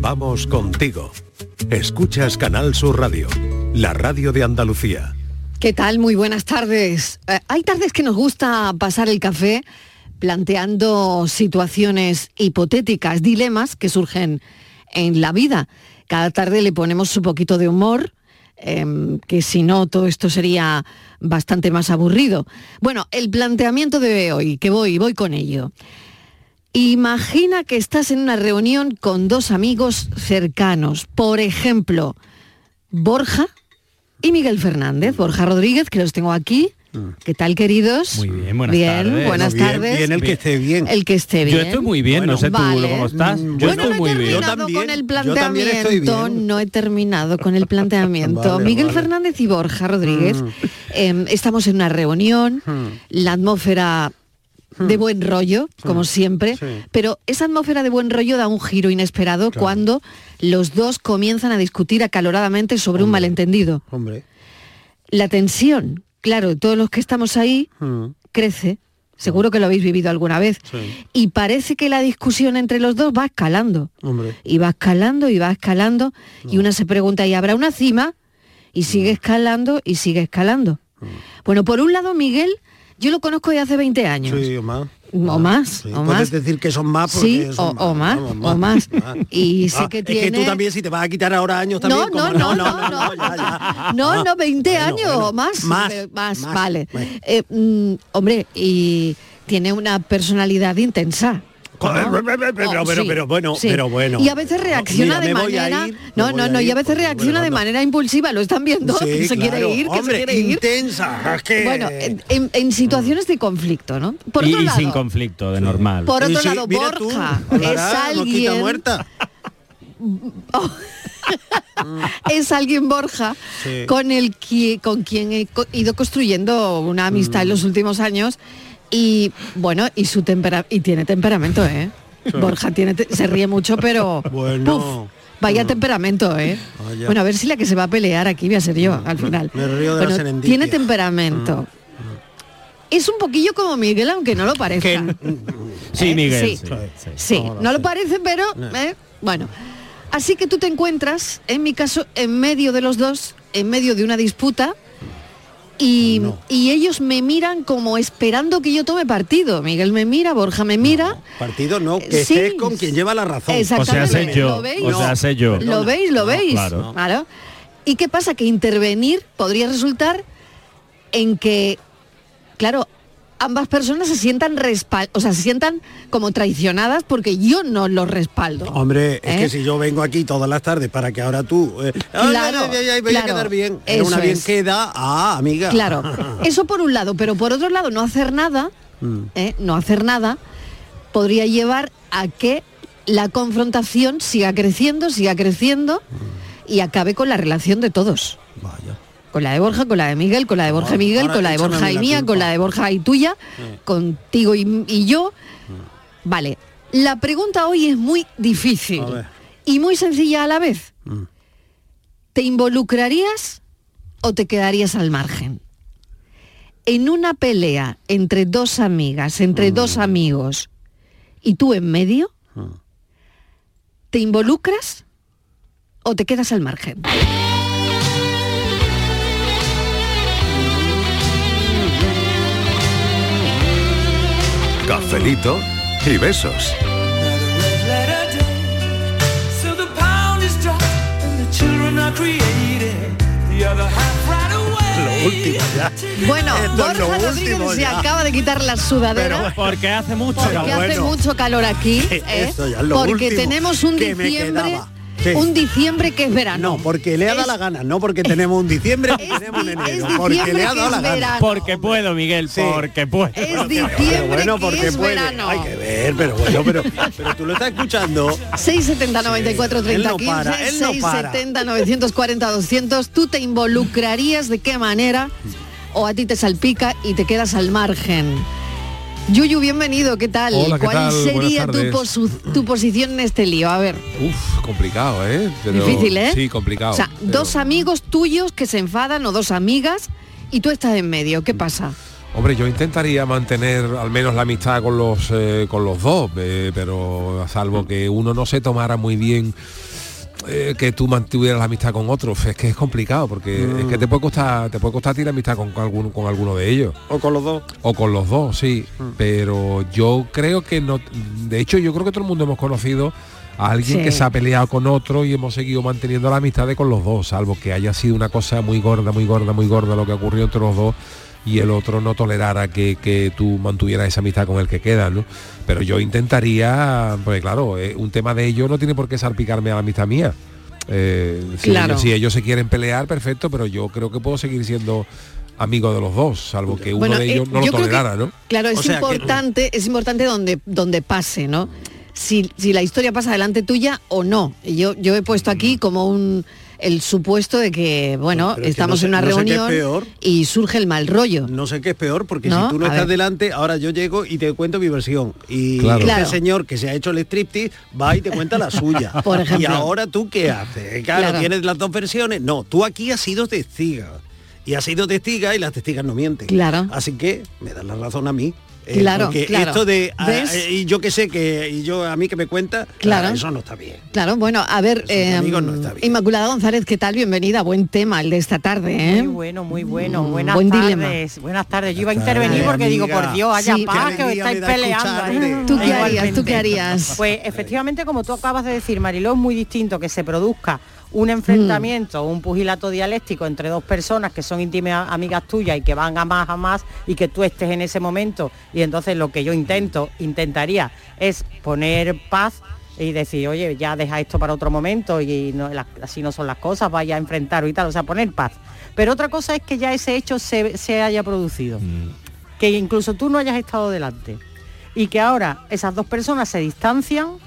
Vamos contigo. Escuchas Canal Sur Radio, la radio de Andalucía. ¿Qué tal? Muy buenas tardes. Eh, hay tardes que nos gusta pasar el café planteando situaciones hipotéticas, dilemas que surgen en la vida. Cada tarde le ponemos un poquito de humor, em, que si no todo esto sería bastante más aburrido. Bueno, el planteamiento de hoy, que voy, voy con ello. Imagina que estás en una reunión con dos amigos cercanos, por ejemplo, Borja y Miguel Fernández. Borja Rodríguez, que los tengo aquí. ¿Qué tal, queridos? Muy bien, buenas bien, tardes. buenas Bien, tardes. bien, el que esté bien. El que esté bien. Yo estoy muy bien, no sé Vale. tú cómo estás. Yo Mm, bueno, estoy no muy he bien. también, con el yo también estoy planteamiento. bien. No he terminado con el planteamiento. Vale, Miguel vale. Fernández y Borja Rodríguez. Mm. eh, estamos en una reunión, la atmósfera de buen rollo, como siempre, Mm. sí. pero esa atmósfera de buen rollo da un giro inesperado cuando los dos comienzan a discutir acaloradamente sobre un malentendido. Hombre. La tensión, claro, todos los que estamos ahí, Mm. crece. Seguro que lo habéis vivido alguna vez. Sí. Y parece que la discusión entre los dos va escalando. Hombre. Y va escalando y va escalando. Y una se pregunta, ¿y habrá una cima? Y sigue escalando y sigue escalando. Bueno, por un lado, Miguel, yo lo conozco de hace 20 años. Sí, o más. O más, Sí, o Puedes más. decir que son más porque Sí, son o, o más, vamos, o más. Y sé Ah, que Es tiene... que tú también, si te vas a quitar ahora años también. No, no, como- no, no, no, ya, ya. No, no, 20 Bueno, años bueno. o más. Más, Eh, más, más. vale. Bueno. Eh, mm, hombre, y tiene una personalidad intensa. ¿No? pero, pero, Oh, pero, bueno, sí. pero bueno. Y a veces reacciona Mira, de manera... ir, no, no, no, y a veces reacciona bueno, de anda. manera impulsiva. Lo están viendo, Sí, que se quiere ir, que Hombre, se quiere ir. intensa. Es que... Bueno, en, situaciones de conflicto, ¿no? Por y, otro y lado, sin conflicto, de normal. Por otro sí, lado, tú, Borja es alguien... muerta. es alguien Borja Sí. con el que con quien he co- ido construyendo una amistad en Mm. los últimos años y bueno y su tempera y tiene temperamento eh Borja tiene te- se ríe mucho pero Bueno. puf, vaya temperamento eh Vaya. bueno a ver si la que se va a pelear aquí voy a ser yo al final Me río de la Bueno, serendipia. tiene temperamento es un poquillo como Miguel aunque no lo parezca Sí, Eh, Miguel. sí. sí, sí. Sí, No, lo parece, pero eh, bueno. Así que tú te encuentras, en mi caso, en medio de los dos, en medio de una disputa, y, No. y ellos me miran como esperando que yo tome partido. Miguel me mira, Borja me mira. Partido no, que Sí. estés con quien lleva la razón. Exactamente. O sea, sé yo. ¿Lo veis? O sea, sé yo. ¿Lo veis? ¿Lo No, veis? claro. ¿Y qué pasa? Que intervenir podría resultar en que, claro, ambas personas se sientan respal o sea, se sientan como traicionadas porque yo no los respaldo. Hombre, es ¿Eh? que si yo vengo aquí todas las tardes para que ahora tú... eh, Claro, voy a quedar bien. Es eso una bien es. queda. Ah, amiga. Claro, eso por un lado, pero por otro lado no hacer nada, Mm. ¿eh? no hacer nada, podría llevar a que la confrontación siga creciendo, siga creciendo y acabe con la relación de todos. Vaya. Con la de Borja, con la de Miguel, con la de Borja y Miguel, con la de Borja y mía, con la de Borja y tuya, contigo y, y yo. Vale, la pregunta hoy es muy difícil y muy sencilla a la vez. Mm. ¿Te involucrarías o te quedarías al margen? En una pelea entre dos amigas, entre dos amigos, y tú en medio, ¿te involucras o te quedas al margen? Half right away. Lo último ya. Bueno, Esto es Borja Rodríguez se ya. acaba de quitar la sudadera. Porque hace mucho porque calor. hace bueno. mucho calor aquí, ¿eh? eso ya es lo porque último tenemos un que me diciembre, quedaba. Sí. un diciembre que es verano. No, porque le ha dado Es- la gana, no porque tenemos un diciembre es tenemos un enero, es porque le ha dado la gana. verano. Porque puedo, Miguel, Sí. porque puedo. Es diciembre bueno, que porque es puede. verano. Hay que ver, pero bueno, pero, pero tú lo estás escuchando. 670 94 Sí, 30 él no 15, para, él no para. 670 940 200. ¿Tú te involucrarías de qué manera o a ti te salpica y te quedas al margen? Yuyu, bienvenido, ¿qué tal? Hola, ¿qué ¿Cuál tal? sería tu, tardes. posu- tu posición en este lío? A ver, Uf, complicado, ¿eh? Pero- difícil, ¿eh? Sí, complicado. O sea, pero- dos amigos tuyos que se enfadan o dos amigas y tú estás en medio, ¿qué pasa? Hombre, yo intentaría mantener al menos la amistad con los eh, con los dos, eh, pero a salvo que uno no se tomara muy bien eh, que tú mantuvieras la amistad con otro, es que es complicado porque es que te puede costar te puede costar a ti la amistad con, con alguno con alguno de ellos. O con los dos. o con los dos, sí, pero yo creo que no de hecho yo creo que todo el mundo hemos conocido a alguien Sí. que se ha peleado con otro y hemos seguido manteniendo la amistad de con los dos, salvo que haya sido una cosa muy gorda, muy gorda, muy gorda lo que ocurrió entre los dos y el otro no tolerara que, que tú mantuvieras esa amistad con el que queda, ¿no? Pero yo intentaría, pues claro, eh, un tema de ellos no tiene por qué salpicarme a la amistad mía. Eh, si, Claro. ellos, si ellos se quieren pelear, perfecto, pero yo creo que puedo seguir siendo amigo de los dos, salvo que uno Bueno, de ellos eh, no lo que- tolerara, ¿no? Claro, es O sea que- importante, es importante donde, donde pase, ¿no? Si, si la historia pasa delante tuya o no. Y Yo, yo he puesto aquí como un el supuesto de que, bueno, Pero es que estamos no sé- en una sé reunión peor. y surge el mal rollo. No sé qué es peor, porque ¿No? si tú no A estás ver. delante, ahora yo llego y te cuento mi versión. Y Claro. este Claro. señor que se ha hecho el striptease va y te cuenta la suya. Por ejemplo. Y ahora tú qué haces? Claro, Claro. tienes las dos versiones. No, tú aquí has sido testiga. Y has sido testiga y las testigas no mienten. Claro. Así que me das la razón a mí. Eh, Claro, porque claro. esto de ah, ¿Ves? eh, y yo que sé que y yo a mí que me cuenta Claro. ah, eso no está bien Claro, bueno, a ver, Esos eh, amigos no está bien. Inmaculada González, ¿qué tal? Bienvenida, buen tema el de esta tarde, ¿eh? Muy bueno, muy bueno. Mm, Buenas buen tardes. dilema. Buenas tardes. Yo iba a intervenir porque digo, por Dios, haya Sí. paz, que os estáis peleando. ¿Tú qué harías? ¿Tú qué harías? Pues efectivamente, como tú acabas de decir, Mariló, es muy distinto que se produzca un enfrentamiento, un pugilato dialéctico entre dos personas que son íntimas amigas tuyas y que van a más a más y que tú estés en ese momento. Y entonces lo que yo intento, intentaría, es poner paz y decir, oye, ya deja esto para otro momento y no- así no son las cosas, vaya a enfrentar y tal, o sea, poner paz. Pero otra cosa es que ya ese hecho se, se haya producido, que incluso tú no hayas estado delante y que ahora esas dos personas se distancian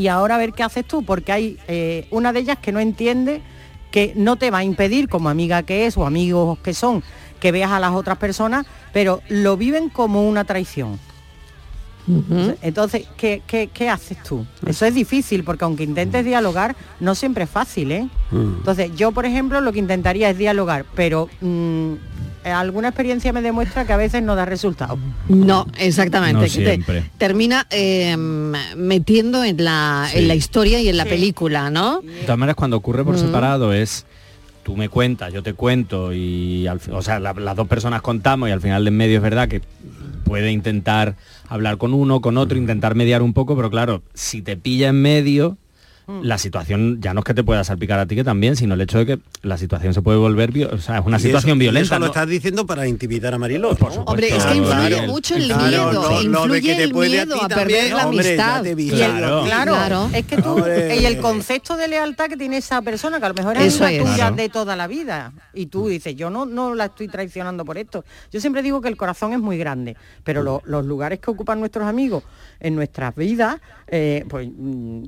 y ahora a ver qué haces tú, porque hay eh, una de ellas que no entiende que no te va a impedir, como amiga que es o amigos que son, que veas a las otras personas, pero lo viven como una traición. Entonces, ¿qué, qué, qué haces tú? Eso es difícil, porque aunque intentes dialogar, no siempre es fácil, ¿eh? Entonces, yo, por ejemplo, lo que intentaría es dialogar, pero mm, alguna experiencia me demuestra que a veces no da resultado. No, exactamente. No te- termina eh, metiendo en la, en la historia y en la Sí. película, ¿no? De todas maneras, cuando ocurre por Mm. separado es tú me cuentas, yo te cuento y al o sea, la- las dos personas contamos y al final de en medio es verdad que puede intentar hablar con uno, con otro, intentar mediar un poco, pero claro, si te pilla en medio, la situación ya no es que te pueda salpicar a ti que también, sino el hecho de que la situación se puede volver, o sea, es una Y situación eso- y violenta. Lo ¿no? estás diciendo para intimidar a Mariló. ¿no? supuesto. Hombre, es que influye claro. mucho el Claro, miedo, de influye el a miedo a, perder la hombre, amistad. Y el- Claro. claro, Claro. es que tú Hombre. y el concepto de lealtad que tiene esa persona que a lo mejor es Eso es. tuya Claro. de toda la vida y tú dices yo no no la estoy traicionando por esto yo siempre digo que el corazón es muy grande pero lo- los lugares que ocupan nuestros amigos en nuestras vidas eh, pues mm,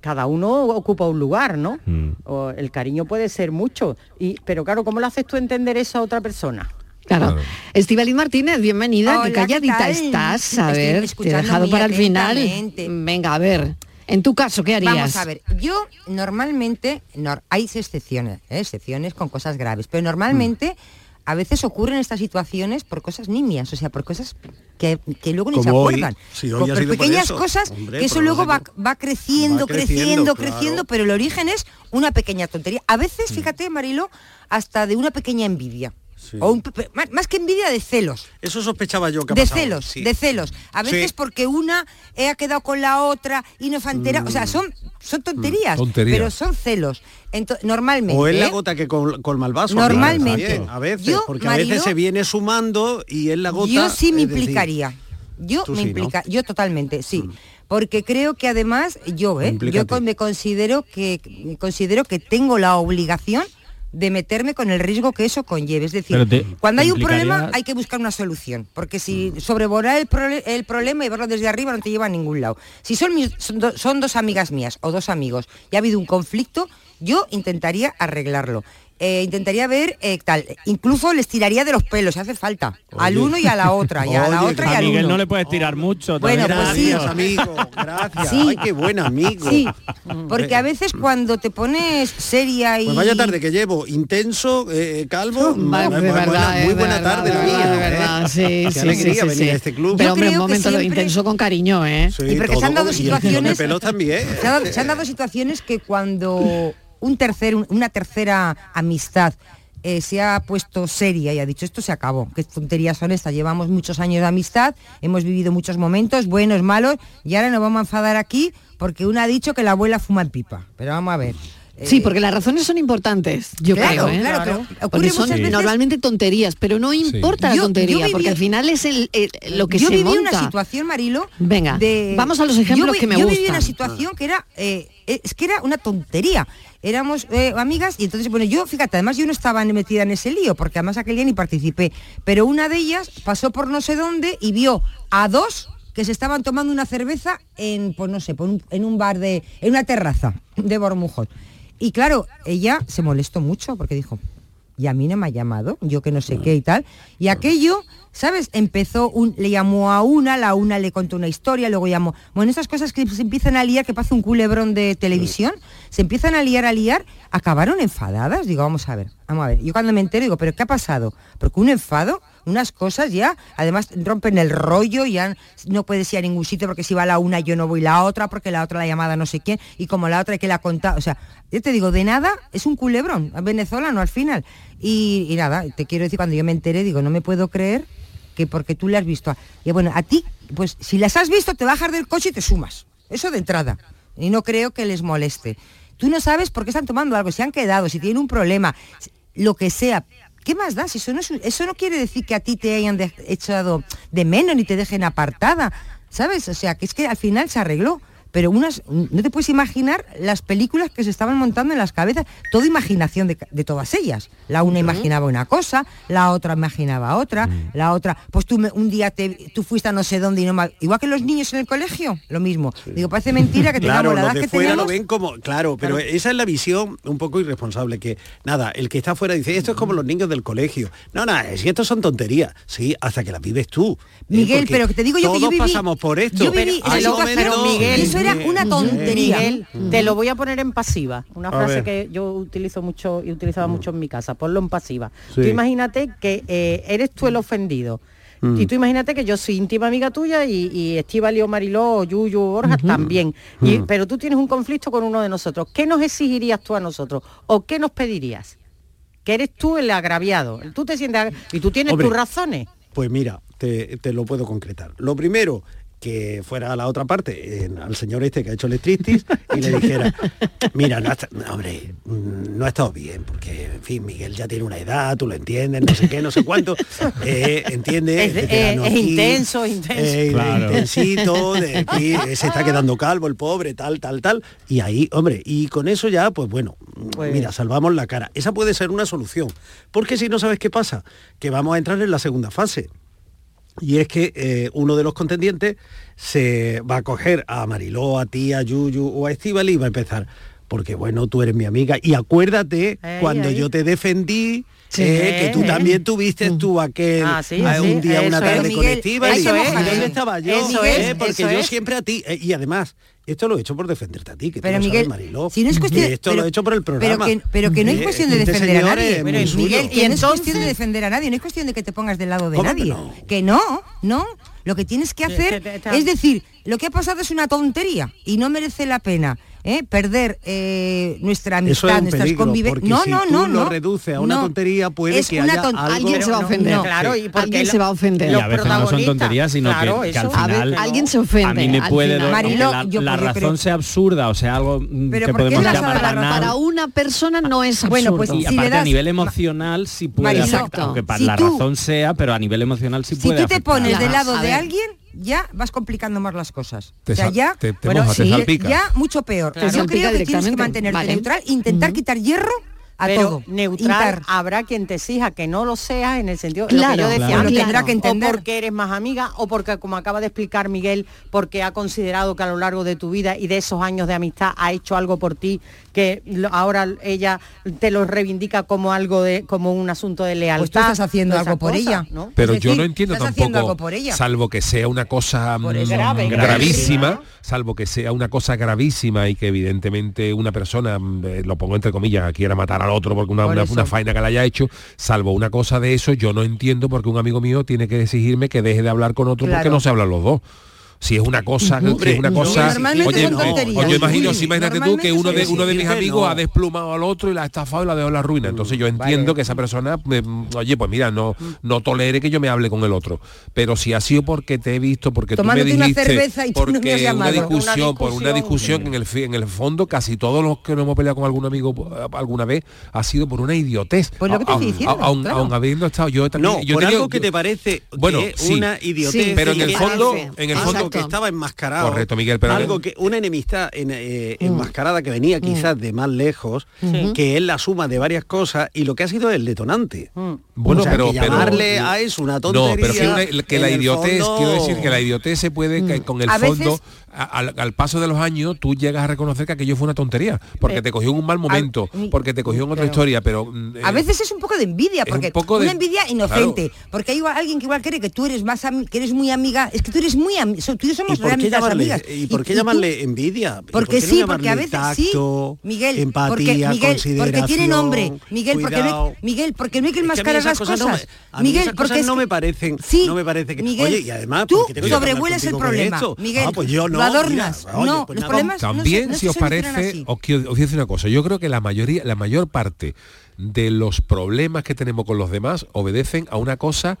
cada uno ocupa un lugar no Mm. O el cariño puede ser mucho y pero claro cómo le haces tú entender eso a otra persona Claro. Claro. Martínez, bienvenida. Hola, Qué ¿qué calladita estás. A Estoy ver, te he dejado para el final. Venga, a ver. En tu caso, ¿qué harías? Vamos a ver, yo normalmente, nor- hay excepciones, ¿eh? excepciones con cosas graves, pero normalmente a veces ocurren estas situaciones por cosas nimias, o sea, por cosas que, que luego ni se hoy. acuerdan. Hoy por, pequeñas eso. cosas Hombre, que eso luego va, creciendo, Va creciendo, creciendo, claro. creciendo, pero el origen es una pequeña tontería. A veces, fíjate, Marilo, hasta de una pequeña envidia. Sí. O un más, más que envidia de celos. Eso sospechaba yo que de celos, sí. de celos. A veces Sí. porque una ha quedado con la otra y no se ha enterado. O sea, Mm. son, son tonterías, Tonterías. pero son celos. Ento- normalmente. O es la ¿eh? gota que col- colma el vaso. Normalmente. también, a veces, Yo, porque a veces se viene sumando y es la gota. Yo sí me decir, implicaría. Yo me sí, ¿no? implica, yo totalmente, sí. Porque creo que además yo, ¿eh? yo me considero que considero que tengo la obligación de meterme con el riesgo que eso conlleve. Es decir, te- cuando te hay un implicaría- problema hay que buscar una solución. Porque si sobrevolar el, el problema y verlo desde arriba no te lleva a ningún lado. Si son, mis- son, do- son dos amigas mías o dos amigos y ha habido un conflicto, yo intentaría arreglarlo. Eh, intentaría ver eh, tal. Incluso les tiraría de los pelos, si hace falta. Al Oye. uno y a la otra, y a la Oye, otra y A al Miguel uno. no le puedes tirar mucho. Bueno, pues sí. Gracias, amigo. Gracias. Sí. Ay, qué buen amigo. Sí, porque a veces cuando te pones seria y... Pues vaya tarde que llevo, intenso, eh, calvo. Va- muy de buena- verdad, muy eh, buena de verdad, tarde la de mía. verdad, de ¿eh? verdad, sí, sí, sí, sí, venir sí. a este club. Pero Yo hombre, un momento, lo siempre- intenso con cariño, ¿eh? Sí, Y porque se han dado situaciones- se han dado situaciones que cuando un tercer, un- una tercera amistad eh, se ha puesto seria y ha dicho esto se acabó, qué tonterías son estas, llevamos muchos años de amistad, hemos vivido muchos momentos, buenos, malos, y ahora nos vamos a enfadar aquí porque una ha dicho que la abuela fuma en pipa. Pero vamos a ver. Sí, eh, porque las razones son importantes, yo Claro, creo, ¿eh? claro, pero ocurre Porque son veces- normalmente tonterías, pero no importa la Yo- yo tontería, viví- porque al final es el, el- lo que yo se viví monta. una situación, Marilo. Venga, de- vamos a los ejemplos yo vi- que me yo viví gustan. una situación que era, eh, es que era una tontería. Éramos eh, amigas y entonces, bueno, yo, fíjate, además yo no estaba metida en ese lío, porque además aquel día ni participé. Pero una de ellas pasó por no sé dónde y vio a dos que se estaban tomando una cerveza en, pues no sé, en un bar de, en una terraza de Bormujos. Y claro, ella se molestó mucho porque dijo, y a mí no me ha llamado, yo que no sé qué y tal. Y aquello, ¿sabes? Empezó, un, le llamó a una, la una le contó una historia, luego llamó. Bueno, esas cosas que se empiezan a liar, que pasa un culebrón de televisión, se empiezan a liar, a liar, acabaron enfadadas. Digo, vamos a ver, vamos a ver. Yo cuando me entero digo, ¿pero qué ha pasado? Porque un enfado, unas cosas ya, además rompen el rollo, ya no puedes ir a ningún sitio porque si va la una yo no voy la otra, porque la otra la llamada no sé quién, y como la otra hay que la contar, o sea, yo te digo, de nada es un culebrón, venezolano al final. Y, nada, te quiero decir, cuando yo me enteré, digo, no me puedo creer que porque tú le has visto. Y bueno, a ti, pues si las has visto, te bajas del coche y te sumas. Eso de entrada. Y no creo que les moleste. Tú no sabes por qué están tomando algo, si han quedado, si tienen un problema, lo que sea. ¿Qué más da? Si eso no, eso no quiere decir que a ti te hayan echado de menos ni te dejen apartada. ¿Sabes? O sea, que es que al final se arregló. Pero unas, no te puedes imaginar las películas que se estaban montando en las cabezas, toda imaginación de, de todas ellas. La una imaginaba una cosa, la otra imaginaba otra, la otra, pues tú me- un día te, tú fuiste a no sé dónde y no ma- Igual que los niños en el colegio, lo mismo. Digo, parece mentira que Claro, tengamos la los edad de que fuera tenemos. lo ven como, claro, pero esa es la visión un poco irresponsable, que nada, el que está fuera dice, esto es como los niños del colegio. No, nada, si esto son tonterías, sí, hasta que las vives tú. ¿eh? Miguel, pero que te digo yo que yo todos viví- pasamos por esto. yo viví situación, momentos- Miguel, eso era una tontería. Miguel, te lo voy a poner en pasiva. Una frase que yo utilizo mucho y utilizaba mucho en mi casa. Ponlo en pasiva. Sí. Tú imagínate que eh, eres tú el ofendido. Y tú imagínate que yo soy íntima amiga tuya y, y o Mariló o Yuyu o Borja también. Y- pero tú tienes un conflicto con uno de nosotros. ¿Qué nos exigirías tú a nosotros? ¿O qué nos pedirías? Que eres tú el agraviado. Tú te sientes y tú tienes Hombre. tus razones. Pues mira, te, te lo puedo concretar. Lo primero, que fuera a la otra parte, en- al señor este que ha hecho el striptease, y le dijera, mira, no no, hombre, mm, no ha estado bien, porque, en fin, Miguel ya tiene una edad, tú lo entiendes, no sé qué, no sé cuánto, eh, entiende, Es de- veterano es aquí, intenso, intenso. eh, Claro. intensito, de aquí, eh, se está quedando calvo el pobre, tal, tal, tal, y ahí, hombre, y con eso ya, pues bueno, Pues- mira, salvamos la cara. Esa puede ser una solución, porque si no sabes qué pasa, que vamos a entrar en la segunda fase. Y es que eh, uno de los contendientes se va a coger a Mariló, a ti, a Yuyu o a Estíbal y va a empezar. Porque bueno, tú eres mi amiga. Y acuérdate cuando yo te defendí, Sí. eh, que tú también tuviste tú aquel Ah, sí, eh, sí, un día, una eso tarde hay y que ¿y mojarse. dónde estaba yo? Eso Eh, es, porque eso yo es. siempre a ti. eh, y además, esto lo he hecho por defenderte a ti, que tú Pero Miguel, sabes, Mariló. si no es cuestión Y esto pero- lo he hecho por el programa. Pero que, pero que no es Eh, cuestión de este defender a nadie. Miguel, suyo. que ¿Y no es cuestión de defender a nadie, no es cuestión de que te pongas del lado de ¿Cómo que nadie. no? Que no, no. Lo que tienes que hacer es decir, lo que ha pasado es una tontería y no merece la pena ¿eh? perder eh, nuestra es amistad, un nuestras convivencias. No, si no, tú no, lo no. reduces a una No. tontería, puede Es que una haya ton- algo- Alguien se va a no, ofender. no. Claro, y porque Alguien lo- se va a ofender. Y los a veces no son protagonistas, tonterías, sino claro, que, que al. A ver, final alguien se ofende. a mí me puede final. doler, Marilo, la, yo- la yo razón creo- sea absurda, o sea, algo mm, Pero que ¿por qué podemos la llamar banal. Para una persona no es absurdo. Bueno, pues y si aparte le das- a nivel emocional sí puede afectar, aunque para si la razón sea, pero a nivel emocional sí Si puede tú te pones del lado de alguien, ya vas complicando más las cosas. Te o sea, ya, te- te bueno, moja, te sí, salpica. ya mucho peor. Claro. Yo creo que tienes que mantenerte Vale. neutral, intentar quitar hierro a pero todo. neutral habrá quien te exija que no lo seas en el sentido lo Claro, que yo decía claro, antes, tendrá que entender. o porque eres más amiga o porque como acaba de explicar Miguel porque ha considerado que a lo largo de tu vida y de esos años de amistad ha hecho algo por ti que lo- ahora ella te lo reivindica como algo de como un asunto de lealtad Pues tú estás haciendo algo por ella. ¿no? Pero yo no entiendo estás haciendo algo tampoco, por ella. salvo que sea una cosa mm. Grave, gravísima, gravísima. salvo que sea una cosa gravísima y que evidentemente una persona, mm, eh, lo pongo entre comillas, quiera matar al otro porque una, Por una, faena que le haya hecho, salvo una cosa de eso, yo no entiendo porque un amigo mío tiene que exigirme que deje de hablar con otro porque no se hablan los dos. Si es una cosa, si es una cosa, oye, no, imagino, si imagínate tú que uno de uno de mis amigos no. ha desplumado al otro y la ha estafado y la ha dejado en la ruina. Entonces yo entiendo que esa persona, eh, oye, pues mira, no, no tolere que yo me hable con el otro. Pero si ha sido porque te he visto, porque tú me una dijiste, cerveza y tú no me has porque una discusión, Una por una discusión que en el en el fondo casi todos los que nos hemos peleado con algún amigo eh, alguna vez ha sido por una idiotez. Pues lo que te estoy Aun- diciendo, aun- claro. aun habiendo estado yo también No, yo por algo que te parece bueno, que es sí. una idiotez. Sí, pero en el fondo en el algo que estaba enmascarado. Correcto, Miguel, pero- algo que una enemistad en- eh, enmascarada que venía quizás de más lejos, que es la suma de varias cosas y lo que ha sido el detonante. Bueno, O sea, pero, que pero- llamarle a eso una tontería. No, pero que, una- que la idiotez, fondo- quiero decir que la idiotez se puede, que con el A fondo, veces- al, al paso de los años, tú llegas a reconocer que aquello fue una tontería, porque Eh, te cogió en un mal momento, al- porque te cogió en otra historia, pero... mm, A eh, veces es un poco de envidia, es un porque poco de- una envidia inocente, porque hay alguien que igual cree que tú eres más que eres muy amiga, es que tú eres muy amiga, tú y yo ¿Y somos qué realmente llamarle, amigas. y por qué llamarle envidia? ¿Y Porque por qué no sí, porque a veces sí, Miguel, empatía, porque Miguel, porque tiene nombre, Miguel, porque no, Miguel, porque no hay que enmascarar las cosas cosas. no me- a mí Miguel, esas porque cosas no que- me parecen- sí, no me parece que- Miguel, Oye, y además, tú ¿por qué tengo que hablar sobrevuelas el problema? Miguel, Ah, pues yo no, adornas, mira, oye, no, pues los nada. problemas no se- También, no si se os parece, así. os quiero os quiero decir una cosa, yo creo que la mayoría, la mayor parte de los problemas que tenemos con los demás obedecen a una cosa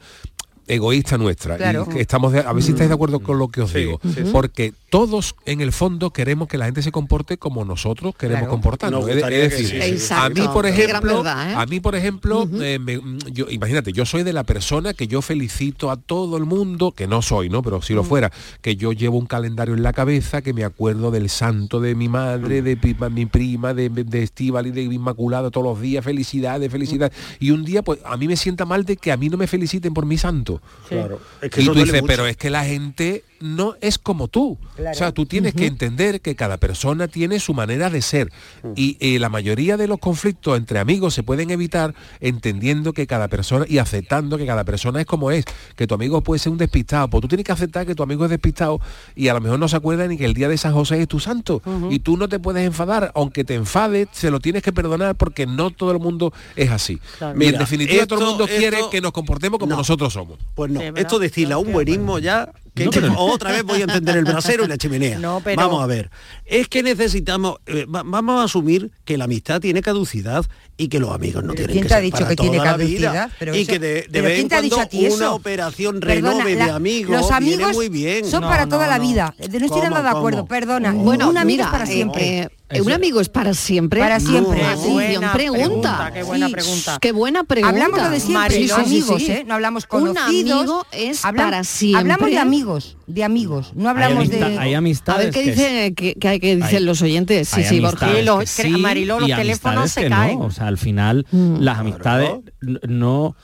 egoísta nuestra. Claro. y estamos de- a ver si estáis de acuerdo con lo que os Sí, digo. sí, sí. porque todos en el fondo queremos que la gente se comporte como nosotros queremos Claro. comportarnos. Nos es, decir sí, sí, sí. a mí por ejemplo verdad, ¿eh? a mí por ejemplo eh, me- yo imagínate yo soy de la persona que yo felicito a todo el mundo que no soy no pero si lo fuera que yo llevo un calendario en la cabeza que me acuerdo del santo de mi madre de mi prima de, de Estíbal y de Inmaculada todos los días. Felicidades felicidades. Y un día pues a mí me sienta mal de que a mí no me feliciten por mi santo Claro. Es que y eso tú duele dices, mucho. pero es que la gente no es como tú. O sea, tú tienes que entender que cada persona tiene su manera de ser. Y eh, la mayoría de los conflictos entre amigos se pueden evitar entendiendo que cada persona y aceptando que cada persona es como es. Que tu amigo puede ser un despistado. Pues tú tienes que aceptar que tu amigo es despistado y a lo mejor no se acuerda ni que el día de San José es tu santo. Y tú no te puedes enfadar. Aunque te enfades, se lo tienes que perdonar porque no todo el mundo es así. Claro. Y en definitiva, todo el esto- mundo quiere que nos comportemos como No. nosotros somos. Pues no, Sí, es verdad. esto decirle a un buenismo ya, que No, pero- otra vez voy a entender el brasero y la chimenea. No, pero- Vamos a ver, es que necesitamos, eh, va- vamos a asumir que la amistad tiene caducidad y que los amigos no tienen ¿quién que te ha dicho para que tiene toda la vida. caducidad? Pero y eso- que de, de vez ¿quién en te ha dicho cuando a ti eso? una operación Perdona, renove la- de amigos los amigos viene muy bien. son No, para no, toda la vida. No estoy ¿Cómo, nada de acuerdo, cómo? perdona. Bueno, un amigo es para eh, siempre. eh, eh, un amigo es para siempre. Para siempre, No, sí. atención, Buena pregunta. pregunta, qué buena Sí, pregunta. Qué buena pregunta. Hablamos lo de siempre, amigos, sí. ¿eh? No hablamos Un conocidos. amigo es para siempre. Hablamos de amigos, de amigos. No hablamos hay, amista- de... hay A amistades ver qué que dice que, que hay que dicen Hay- los oyentes. Sí, sí, Borja. amistades Sí, los- Mariló, los teléfonos se que caen. No. O sea, al final Mm. las amistades no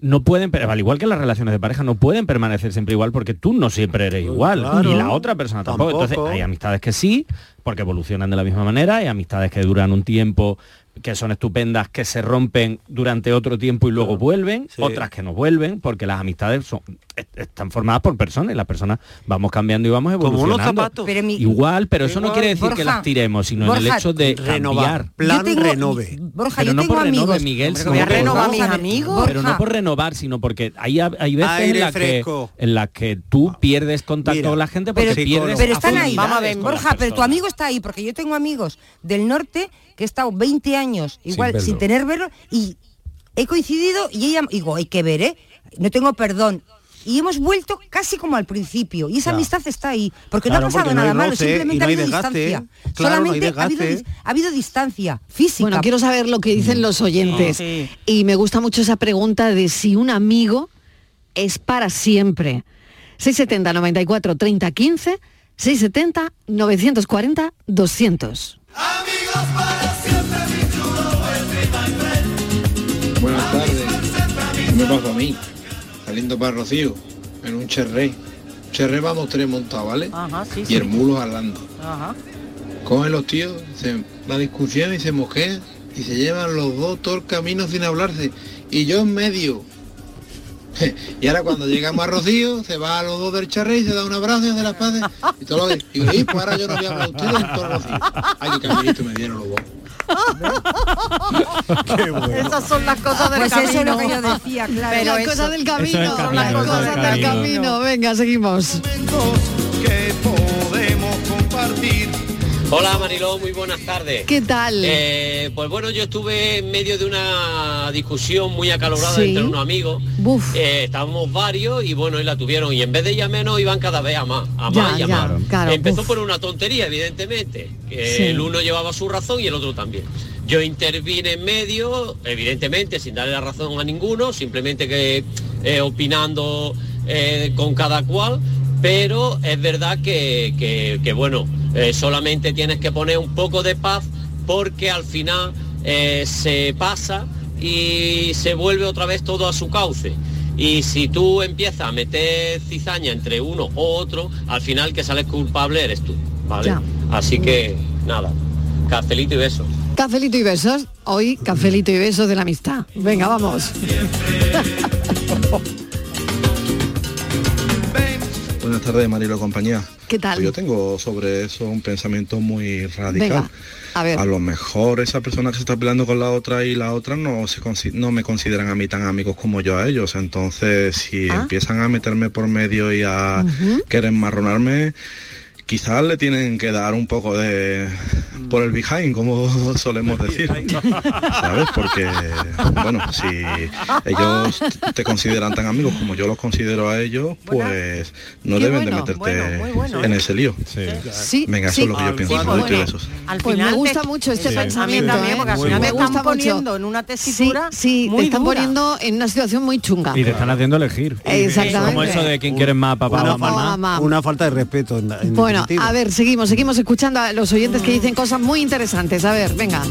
no pueden, pero al igual que las relaciones de pareja, no pueden permanecer siempre igual porque tú no siempre eres igual Claro. y la otra persona tampoco. Entonces Tampoco. hay amistades que sí, porque evolucionan de la misma manera, hay amistades que duran un tiempo que son estupendas, que se rompen durante otro tiempo y luego vuelven, Sí. otras que no vuelven, porque las amistades son, est- están formadas por personas y las personas vamos cambiando y vamos Como evolucionando. unos zapatos. Pero mi- Igual, pero eso no quiere decir que las tiremos, sino en el hecho de Renovar. cambiar. Plan Yo tengo- renove. Borja, Pero yo no tengo por renove, amigos. Miguel, Hombre, sino voy a renovar mis amigos. pero no por renovar, sino porque hay, hay veces Aire en la, que, en la que tú pierdes contacto Mira, con la gente porque pero, pierdes pero están ahí. Vamos a ver, las Borja, pero tu amigo está ahí, porque yo tengo amigos del norte que he estado 20 años igual sin, tener verlo y he coincidido y ella digo, hay que ver, ¿eh? No tengo perdón. Y hemos vuelto casi como al principio. Y esa Claro. amistad está ahí. Porque Claro, no ha pasado porque no hay nada malo, roce simplemente no ha habido desgaste. distancia. Claro, no hay Solamente ha, habido, ha habido distancia física. Bueno, quiero saber lo que dicen los oyentes. Sí. Y me gusta mucho esa pregunta de si un amigo es para siempre. 670 94 30 15, 670 940 200. Amigos para me pasó a mí, saliendo para Rocío, en un cherré. Cherré vamos tres montados, ¿vale? Ajá, sí, y el mulo hablando. Ajá. Cogen los tíos, se, la discusión y se mojean y se llevan los dos todo el camino sin hablarse. Y yo en medio. Y ahora cuando llegamos a Rocío, se va a los dos del charré y se da un abrazo y hace las paces. Y todo lo digo, "Y, pues ahora yo no voy a hablar a ustedes en todo Rocío. Ay, qué caminito me dieron los dos. Esas son las cosas del Pues camino. eso es lo que yo decía, claro. Pero las cosas del camino, es camino, las cosas del camino. camino. Venga, seguimos. que podemos compartir. Hola Mariló, muy buenas tardes. ¿Qué tal? Eh, pues bueno, yo estuve en medio de una discusión muy acalorada Sí. entre unos amigos. Eh, estábamos varios y bueno, y la tuvieron. Y en vez de ir a menos, iban cada vez a más, a Ya, más y a ya, más. claro, Empezó por una tontería, evidentemente. Que Sí. el uno llevaba su razón y el otro también. Yo intervine en medio, evidentemente, sin darle la razón a ninguno, simplemente que eh, opinando eh, con cada cual. Pero es verdad que, que- que, bueno, eh, solamente tienes que poner un poco de paz porque al final eh, se pasa y se vuelve otra vez todo a su cauce. Y si tú empiezas a meter cizaña entre uno u otro, al final que sales culpable eres tú, ¿vale? Ya. Así que nada, cafelito y besos. Cafelito y besos. Hoy, cafelito y besos de la amistad. Venga, vamos. Buenas tardes, Marilo compañía. ¿Qué tal? Pues yo tengo sobre eso un pensamiento muy radical. Venga, a ver. A lo mejor esa persona que se está peleando con la otra y la otra no se no me consideran a mí tan amigos como yo a ellos. Entonces, si Ah. empiezan a meterme por medio y a querer marronarme, quizás le tienen que dar un poco de por el behind, como solemos decir. ¿Sabes? Porque, bueno, si ellos te consideran tan amigos como yo los considero a ellos, pues no Qué deben bueno, de meterte bueno, muy bueno, en ese lío. Sí, Venga, eso sí. es lo que yo pienso. Sí, bueno. besos. Al Pues me final gusta te- mucho este Sí. pensamiento. También, ¿eh? porque al final Me están gusta mucho. poniendo en una tesitura Sí, sí, te muy están dura. poniendo en una situación muy chunga. Y te están haciendo elegir. Exactamente. Como eso de quién quieres más, papá Una, o mamá. mamá. una falta de respeto. En, en Bueno, a ver, seguimos, seguimos escuchando a los oyentes que dicen cosas muy interesantes. A ver, venga.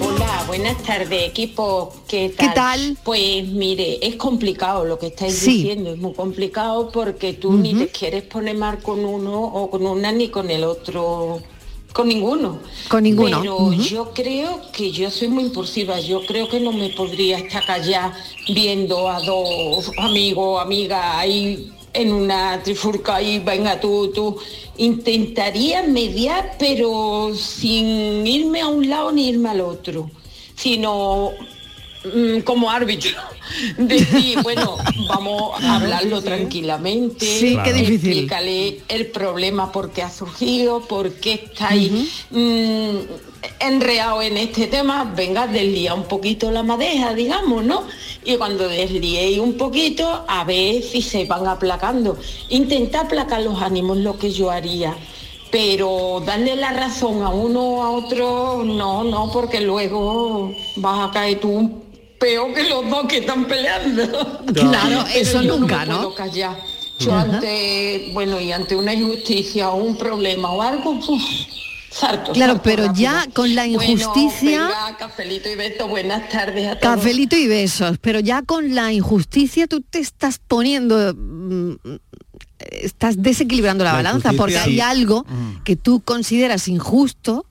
Hola, buenas tardes, equipo. ¿Qué tal? ¿Qué tal? Pues mire, es complicado lo que estáis Sí. diciendo, es muy complicado porque tú ni te quieres poner mal con uno o con una ni con el otro, con ninguno. Con ninguno. Pero yo creo que yo soy muy impulsiva, yo creo que no me podría estar callada viendo a dos amigos, amigas ahí en una trifurca y venga tú, tú. Intentaría mediar, pero sin irme a un lado ni irme al otro, sino mm, como árbitro. Decir, bueno, vamos a hablarlo tranquilamente. Sí, qué difícil. Explícale el problema, por qué ha surgido, por qué estáis mm, enreado en este tema. Venga, deslía un poquito la madeja, digamos, ¿no? Y cuando desliéis un poquito, a ver si se van aplacando. Intenta aplacar los ánimos, lo que yo haría. Pero darle la razón a uno o a otro, no, no, porque luego vas a caer tú peor que los dos que están peleando. Claro, eso yo nunca, no me ¿no? puedo callar. Yo Ajá. ante, bueno, y ante una injusticia o un problema o algo, uf, Claro, pero rápido. ya con la injusticia- Bueno, venga, cafelito y beso, buenas tardes a todos. Cafelito y besos, pero ya con la injusticia tú te estás poniendo, mm, estás desequilibrando la, La balanza, porque hay algo que tú consideras injusto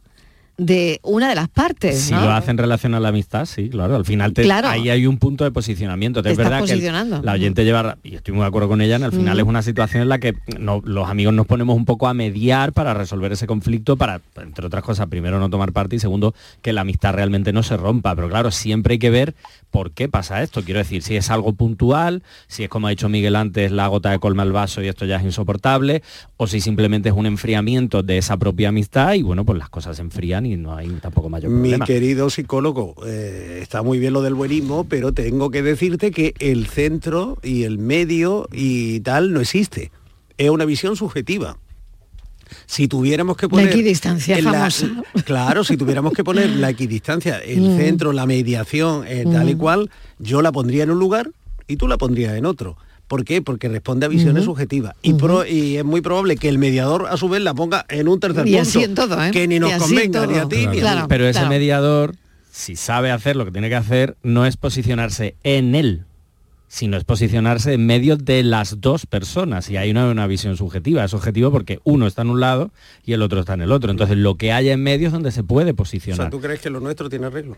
de una de las partes, Si ¿no? lo hace en relación a la amistad, sí, claro. Al final te- Claro. ahí hay un punto de posicionamiento. Te es verdad que el- la oyente lleva, y estoy muy de acuerdo con ella, al final Mm. es una situación en la que no- los amigos nos ponemos un poco a mediar para resolver ese conflicto, para, entre otras cosas, primero no tomar parte y segundo, que la amistad realmente no se rompa. Pero claro, siempre hay que ver por qué pasa esto. Quiero decir, si es algo puntual, si es como ha dicho Miguel antes, la gota de colma al vaso y esto ya es insoportable, o si simplemente es un enfriamiento de esa propia amistad y bueno, pues las cosas se enfrían y no hay tampoco mayor Mi problema. querido psicólogo, eh, está muy bien lo del buenismo, pero tengo que decirte que el centro y el medio y tal no existe. Es una visión subjetiva. Si tuviéramos que poner... equidistancia en la- famosa. claro, si tuviéramos que poner la equidistancia, el Mm. centro, la mediación, eh, tal y Mm. cual, yo la pondría en un lugar y tú la pondrías en otro. ¿Por qué? Porque responde a visiones subjetivas. Y, pro- y es muy probable que el mediador a su vez la ponga en un tercer Y punto. así en todo, ¿eh? Que ni Y nos convenga, ni a ti ni a. Claro. Pero ese claro. mediador si sabe hacer lo que tiene que hacer, no es posicionarse en él, sino es posicionarse en medio de las dos personas. Y ahí no hay una visión subjetiva, es objetivo porque uno está en un lado y el otro está en el otro. Entonces lo que haya en medio es donde se puede O posicionar. sea, ¿tú crees que lo nuestro tiene arreglo?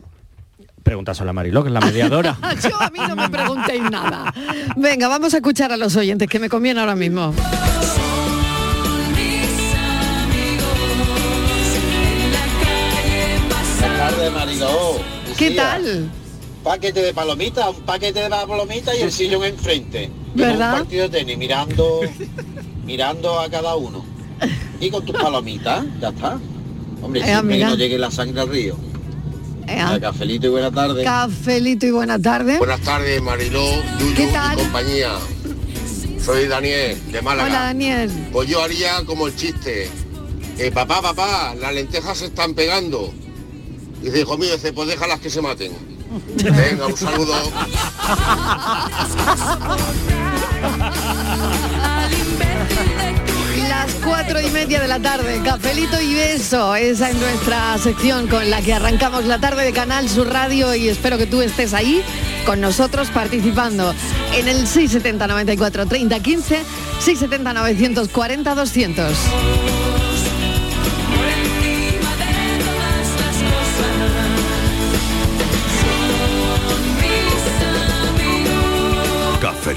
Pregúntaselo a Mariló, que es la mediadora. Yo a mí no me preguntéis nada. Venga, vamos a escuchar a los oyentes, que me conviene ahora mismo. Buenas tardes, Mariló. ¿Qué tal? Paquete de palomitas, un paquete de palomitas y el sillón enfrente. ¿Verdad? Un partido de tenis mirando, mirando a cada uno. Y con tus palomitas, ya está. Hombre, Ea, siempre que no llegue la sangre al río. Ea. Cafelito y buena tarde. Cafelito y buena tarde. Buenas tardes, Mariló, Yuyu ¿Qué tal? y compañía. Soy Daniel, de Málaga. Hola, Daniel. Pues yo haría como el chiste. Eh, papá, papá, las lentejas se están pegando. Y dice, hijo mío, dice, pues déjalas que se maten. Venga, un saludo. Las cuatro y media de la tarde, cafelito y beso. Esa es nuestra sección con la que arrancamos la tarde de Canal Sur Radio y espero que tú estés ahí con nosotros participando en el 670 94 30 15, 670 940 200.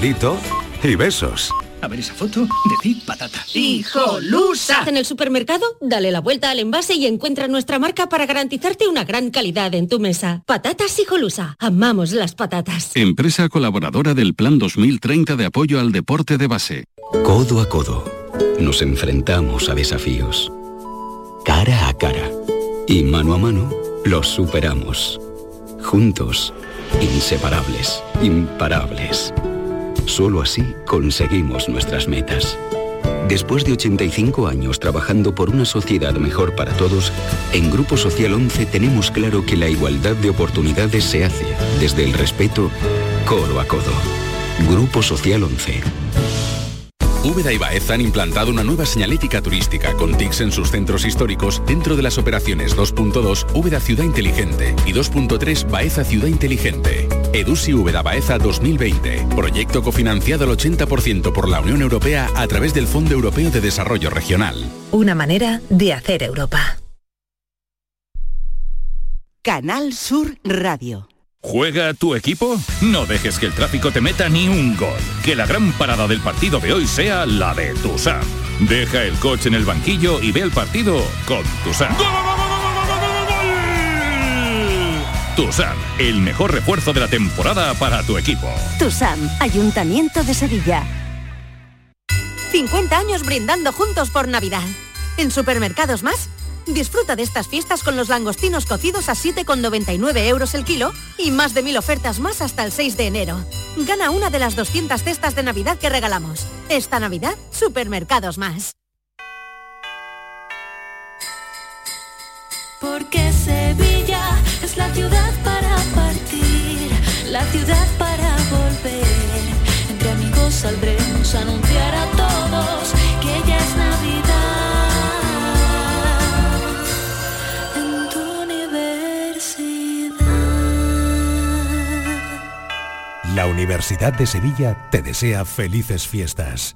Cafelito y besos. A ver esa foto, decid patata. ¡Hijolusa! En el supermercado, dale la vuelta al envase y encuentra nuestra marca para garantizarte una gran calidad en tu mesa. Patatas Hijolusa. Amamos las patatas. Empresa colaboradora del Plan 2030 de apoyo al deporte de base. Codo a codo, nos enfrentamos a desafíos. Cara a cara. Y mano a mano, los superamos. Juntos, inseparables, imparables. Solo así conseguimos nuestras metas. Después de 85 años trabajando por una sociedad mejor para todos, en Grupo Social 11 tenemos claro que la igualdad de oportunidades se hace desde el respeto, codo a codo. Grupo Social 11. Úbeda y Baeza han implantado una nueva señalética turística con TICs en sus centros históricos dentro de las operaciones 2.2 Úbeda Ciudad Inteligente y 2.3 Baeza Ciudad Inteligente. Edusi Úbeda Baeza 2020. Proyecto cofinanciado al 80% por la Unión Europea a través del Fondo Europeo de Desarrollo Regional. Una manera de hacer Europa. Canal Sur Radio. ¿Juega tu equipo? No dejes que el tráfico te meta ni un gol. Que la gran parada del partido de hoy sea la de Tusam. Deja el coche en el banquillo y ve el partido con Tusam. Tusam, el mejor refuerzo de la temporada para tu equipo. TUSAM, Ayuntamiento de Sevilla. 50 años brindando juntos por Navidad. En Supermercados Más, disfruta de estas fiestas con los langostinos cocidos a 7,99 euros el kilo y más de mil ofertas más hasta el 6 de enero. Gana una de las 200 cestas de Navidad que regalamos. Esta Navidad, Supermercados Más. Porque Sevilla la ciudad para partir, la ciudad para volver. Entre amigos saldremos a anunciar a todos que ya es Navidad. En tu universidad. La Universidad de Sevilla te desea felices fiestas.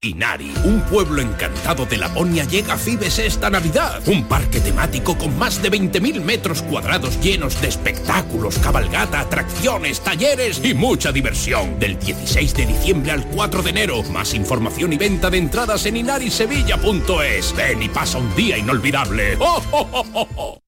Inari, un pueblo encantado de Laponia, llega a Fibes esta Navidad. Un parque temático con más de 20.000 metros cuadrados llenos de espectáculos, cabalgata, atracciones, talleres y mucha diversión. Del 16 de diciembre al 4 de enero. Más información y venta de entradas en inarisevilla.es. Ven y pasa un día inolvidable. ¡Oh, oh, oh, oh, oh!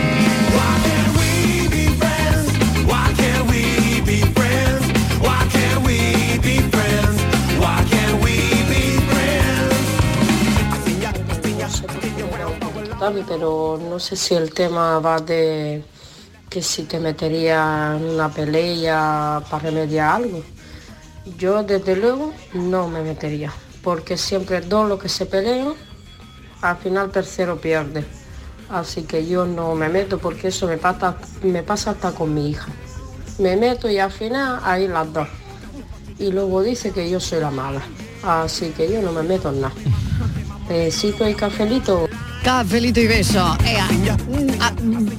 Pero no sé si el tema va de que si te metería en una pelea para remediar algo. Yo desde luego no me metería, porque siempre dos los que se pelean, al final tercero pierde. Así que yo no me meto porque eso me pasa, me pasa hasta con mi hija. Me meto y al final ahí las dos. Y luego dice que yo soy la mala. Así que yo no me meto en nada. Besito y cafelito. Cafelito y beso. Eh, ah,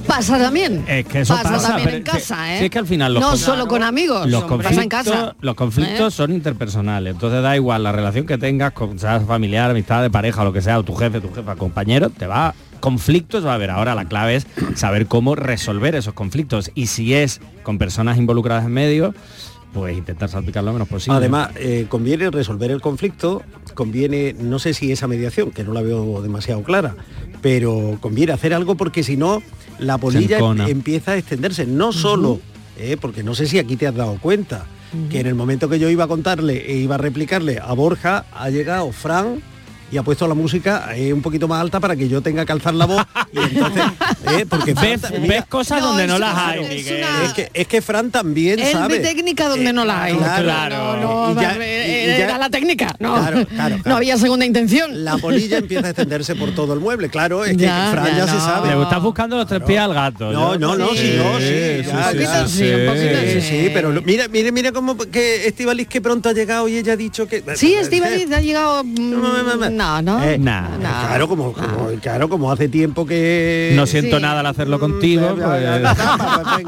pasa también. Es que eso pasa, también pero en que- casa, ¿eh? si es que al final los no solo con amigos, Los pasa conflictos, en casa. los conflictos ¿Eh? son interpersonales, entonces da igual la relación que tengas, con, sea familiar, amistad, de pareja, o lo que sea, o tu jefe, tu jefa, compañero, te va conflictos va a haber. Ahora la clave es saber cómo resolver esos conflictos y si es con personas involucradas en medio, pues intentar salpicar lo menos posible. Además, eh, conviene resolver el conflicto, conviene, no sé si esa mediación, que no la veo demasiado clara, pero conviene hacer algo porque si no, la polilla em- empieza a extenderse, no solo, eh, porque no sé si aquí te has dado cuenta, que en el momento que yo iba a contarle e iba a replicarle a Borja, ha llegado Fran y ha puesto la música eh, un poquito más alta para que yo tenga que alzar la voz y entonces eh, porque Fran ves, ves cosas No, donde no es- las es hay, una- es que, es que Fran también Él sabe. ve técnica donde no la hay. claro, no, no, ya- eh, la técnica. No, Claro, claro, no había segunda intención. La polilla empieza a extenderse por todo el mueble, claro, es que Ya, Fran ya ya, se sabe. Le estás buscando los tres pies al gato. No, no, no, sí, no, sí, sí, un poquito Sí, sí. sí, pero mira, mira, mira cómo que Estivaliz que pronto ha llegado y ella ha dicho que Sí, Estivaliz ha llegado... mm, No, no. Eh, Nah. Claro, como, como- claro, como hace tiempo que No siento nada al hacerlo contigo. ya, ya, pues-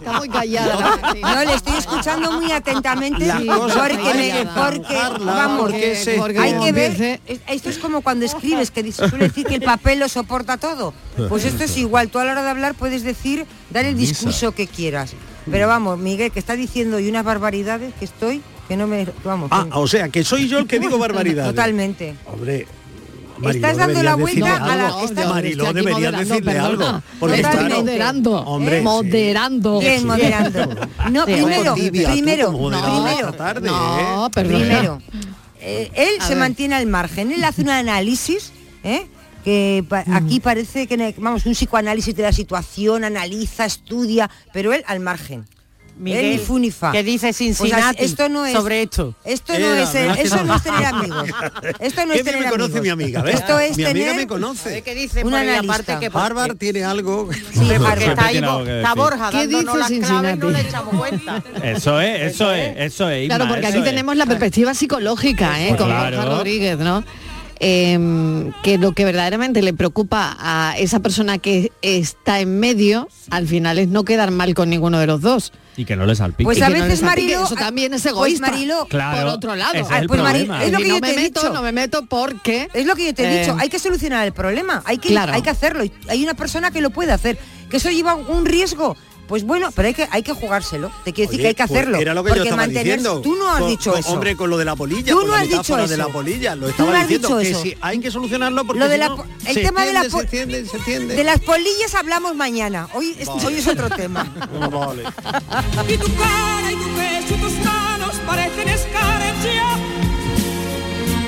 Está muy callada. No, le estoy escuchando muy atentamente porque, me- vamos, porque se- porque hay que ver, esto es como cuando escribes, que suele decir que el papel lo soporta todo. Pues esto es igual, tú a la hora de hablar puedes decir, dar el discurso que quieras. Pero vamos, Miguel, que está diciendo y unas barbaridades que estoy, que no me... Vamos, Ah, que- o sea, que soy yo el que digo barbaridades. Totalmente. Hombre, Estás dando la vuelta a la- estás- Mariló debería decirle perdona. algo. Porque claro, moderando. Hombre, sí. moderando. Bien, Sí. moderando. No, Sí, primero, tibia, primero, moderadora primero, tarde, No, ¿eh? Primero, eh, él A se ver. mantiene al margen, él hace un análisis, ¿eh? que pa- aquí parece que, vamos, un psicoanálisis de la situación, analiza, estudia, pero él al margen. Miguel, él ni fu ni fa. ¿qué dice Pues así- Cincinnati esto no es, sobre esto? Esto no es, eh, ¿verdad? eso no es tener amigos. Esto no es tener me conoce amigos. mi amiga, ¿ves? Esto es mi amiga tener me conoce. ¿Qué dice Un por ahí analista. aparte que Harvard tiene algo. Sí, porque Harvard. está ahí que está. Borja ¿Qué dice las claves y no Cincinnati? le echamos cuenta. Eso es, eso es, eso es. Claro, Isma, porque aquí es. tenemos la perspectiva psicológica, ¿eh? Pues con claro. Borja Rodríguez, ¿no? Em, que lo que verdaderamente le preocupa a esa persona que está en medio, al final es no quedar mal con ninguno de los dos. Y que no le salpique. Pues a no veces les salpique, Mariló, eso también es pues egoísta. Mariló, Claro, por otro lado. es Ah, el pues, es lo Y que no yo me te he meto, dicho. no me meto porque Es lo que yo te he Eh, dicho, hay que solucionar el problema, hay que, Claro. hay que hacerlo. Hay una persona que lo puede hacer, que eso lleva un riesgo. Pues bueno, pero hay que, hay que jugárselo. Te quiero decir Oye, que hay que pues hacerlo. Era lo que porque yo estaba mantener- diciendo. Tú no has Con- dicho con- eso. Hombre, con lo de la polilla, Tú con no la has dicho metáfora de eso. la polilla. Lo Tú estaba no has diciendo dicho que eso. sí, hay que solucionarlo porque Lo de si la no, el se tema de la se extiende, se extiende. De las polillas hablamos mañana. Hoy es, Vale. hoy es otro tema. Vale. Y tu cara y tu pecho y tus manos parecen escarcha.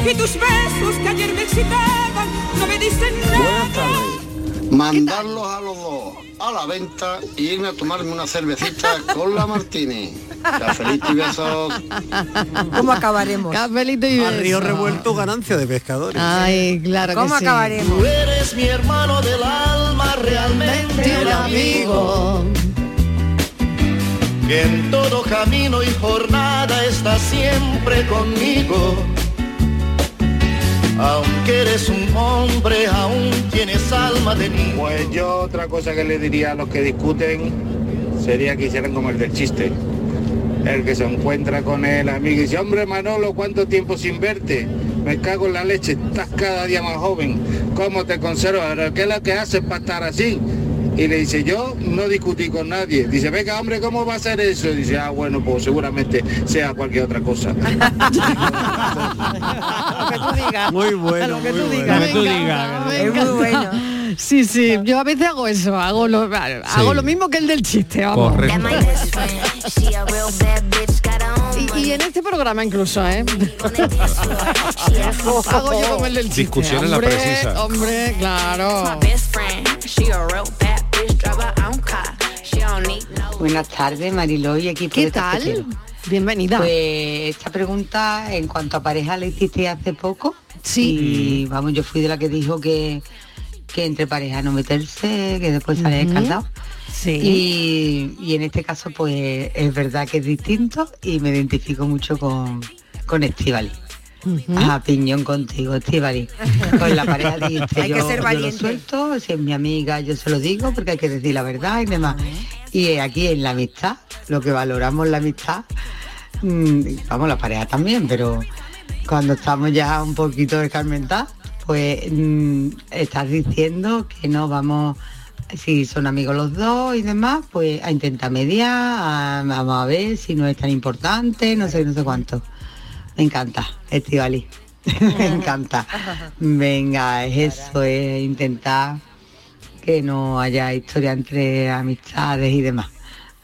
Y tus besos que ayer me excitaban no me dicen nada. Mandarlos a los dos a la venta y irme a tomarme una cervecita con la Martini. Cafelito y besos. ¿Cómo acabaremos? Cafelito y A río beso. revuelto ganancia de pescadores. Ay, claro ¿Cómo que sí. acabaremos? eres mi hermano del alma, realmente Un amigo. que en todo camino y jornada está siempre conmigo. Aunque eres un hombre, aún tienes alma de niño. Pues yo otra cosa que le diría a los que discuten sería que hicieran como el del chiste. El que se encuentra con el amigo y dice, hombre Manolo, ¿cuánto tiempo sin verte? Me cago en la leche, estás cada día más joven. ¿Cómo te conservas? ¿Pero ¿Qué es lo que haces para estar así? Y le dice, yo no discutí con nadie. Dice, venga hombre, ¿cómo va a ser eso? dice, ah, bueno, pues seguramente sea cualquier otra cosa. Lo que tú digas. Muy bueno, Lo que muy tú bueno. digas. Lo que tú Me digas. encanta, me Es muy encanta. bueno. Sí, sí, yo a veces hago eso, hago lo, hago lo mismo que el del chiste, vamos. Y, y en este programa incluso, ¿eh? hago yo como el del chiste. Discusiones la precisa. Hombre, claro. Buenas tardes, Mariló y equipo ¿Qué de tal? Bienvenida. Pues esta pregunta en cuanto a pareja la hiciste hace poco. Sí. Y vamos, yo fui de la que dijo que, que entre pareja no meterse, que después sale Ujú. escaldado. Sí. Y, y en este caso pues es verdad que es distinto y me identifico mucho con, con Estivali. A piñón contigo, Estivali. Con la pareja dijiste, Hay que yo, ser yo lo valiente. suelto, si es mi amiga yo se lo digo porque hay que decir la verdad y demás. Y aquí en la amistad, lo que valoramos la amistad, mm, vamos, la pareja también, pero cuando estamos ya un poquito descarmentados, pues mm, estás diciendo que no vamos, si son amigos los dos y demás, pues a intentar mediar, a- vamos a ver si no es tan importante, no sé, no sé cuánto. Me encanta, Estivali. Me encanta. Venga, es eso, es intentar que no haya historia entre amistades y demás.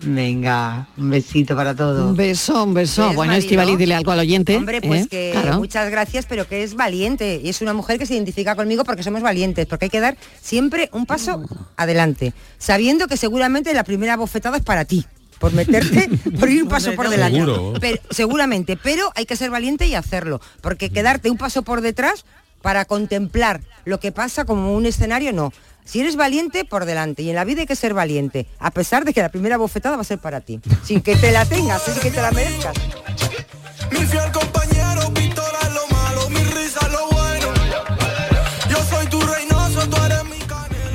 Venga, un besito para todos. Un beso, un beso. ¿Ves, Bueno? Estivali, dile algo al oyente. Hombre, pues ¿eh? que Claro. muchas gracias, pero que es valiente. Y es una mujer que se identifica conmigo porque somos valientes, porque hay que dar siempre un paso adelante, sabiendo que seguramente la primera bofetada es para ti. Por meterte, por ir un paso por delante. Seguro. Pero- seguramente, pero hay que ser valiente y hacerlo. Porque quedarte un paso por detrás para contemplar lo que pasa como un escenario, no. Si eres valiente, por delante. Y en la vida hay que ser valiente, a pesar de que la primera bofetada va a ser para ti. Sin que te la tengas, sin que te la merezcas. Mi fiel compañero,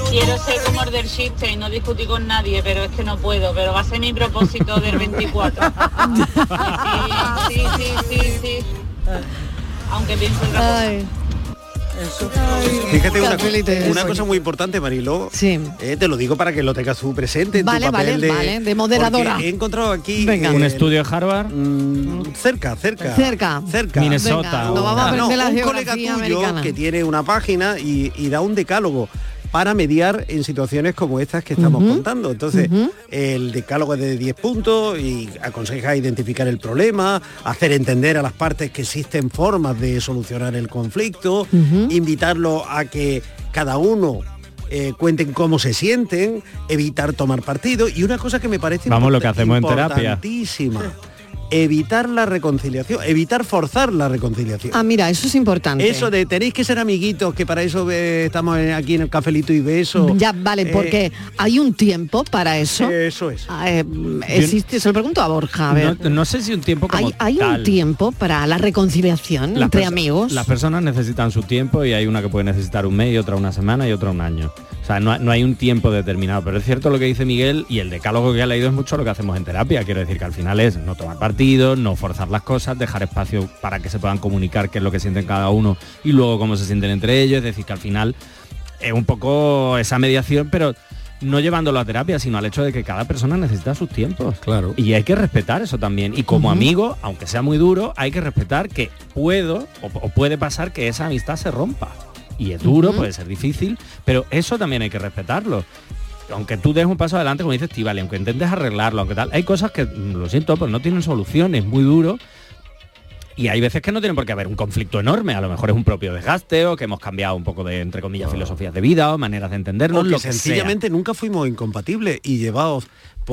Quiero ser como el del chiste y no discutir con nadie, pero es que no puedo, pero va a ser mi propósito del 24. Sí, sí, sí, sí, sí. Aunque pienso otra cosa. Fíjate una, una cosa muy importante, Mariló. Sí. Eh, te lo digo para que lo tengas tú presente en Vale, tu papel vale, de, vale, de moderadora. He encontrado aquí Venga. Un eh, estudio de Harvard. mm, cerca, cerca, Cerca. cerca. Minnesota. Venga, nos vamos a aprender la un colega tuyo americana. que tiene una página y, y da un decálogo para mediar en situaciones como estas que estamos contando. Entonces, el decálogo es de 10 puntos y aconseja identificar el problema, hacer entender a las partes que existen formas de solucionar el conflicto, invitarlo a que cada uno eh, cuenten cómo se sienten, evitar tomar partido y una cosa que me parece Vamos, lo que hacemos en terapia. Evitar la reconciliación, evitar forzar la reconciliación. Ah, mira, eso es importante. Eso de tenéis que ser amiguitos, que para eso eh, estamos aquí en el cafelito y beso. Ya, vale, Eh, porque hay un tiempo para eso. Eso es. Ah, eh, existe, se lo pregunto a Borja, a ver. No, no sé si un tiempo como hay hay un tiempo para la reconciliación Las entre amigos. Las personas necesitan su tiempo y hay una que puede necesitar un mes y otra una semana y otra un año. O sea, no, no hay un tiempo determinado. Pero es cierto lo que dice Miguel y el decálogo que ha leído es mucho lo que hacemos en terapia. Quiero decir que al final es no tomar partido, no forzar las cosas, dejar espacio para que se puedan comunicar qué es lo que sienten cada uno y luego cómo se sienten entre ellos. Es decir, que al final es un poco esa mediación, pero no llevándolo a terapia, sino al hecho de que cada persona necesita sus tiempos. Claro. Y hay que respetar eso también. Y como amigo, aunque sea muy duro, hay que respetar que puedo o, o puede pasar que esa amistad se rompa. Y es duro, puede ser difícil, pero eso también hay que respetarlo. Aunque tú des un paso adelante, como dices Estivali, aunque intentes arreglarlo, aunque tal, hay cosas que, mm, lo siento, pues no tienen solución, es muy duro. Y hay veces que no tienen por qué haber un conflicto enorme, a lo mejor es un propio desgaste o que hemos cambiado un poco de, entre comillas, filosofías de vida o maneras de entendernos, O que lo que sea. sencillamente nunca fuimos incompatibles y llevados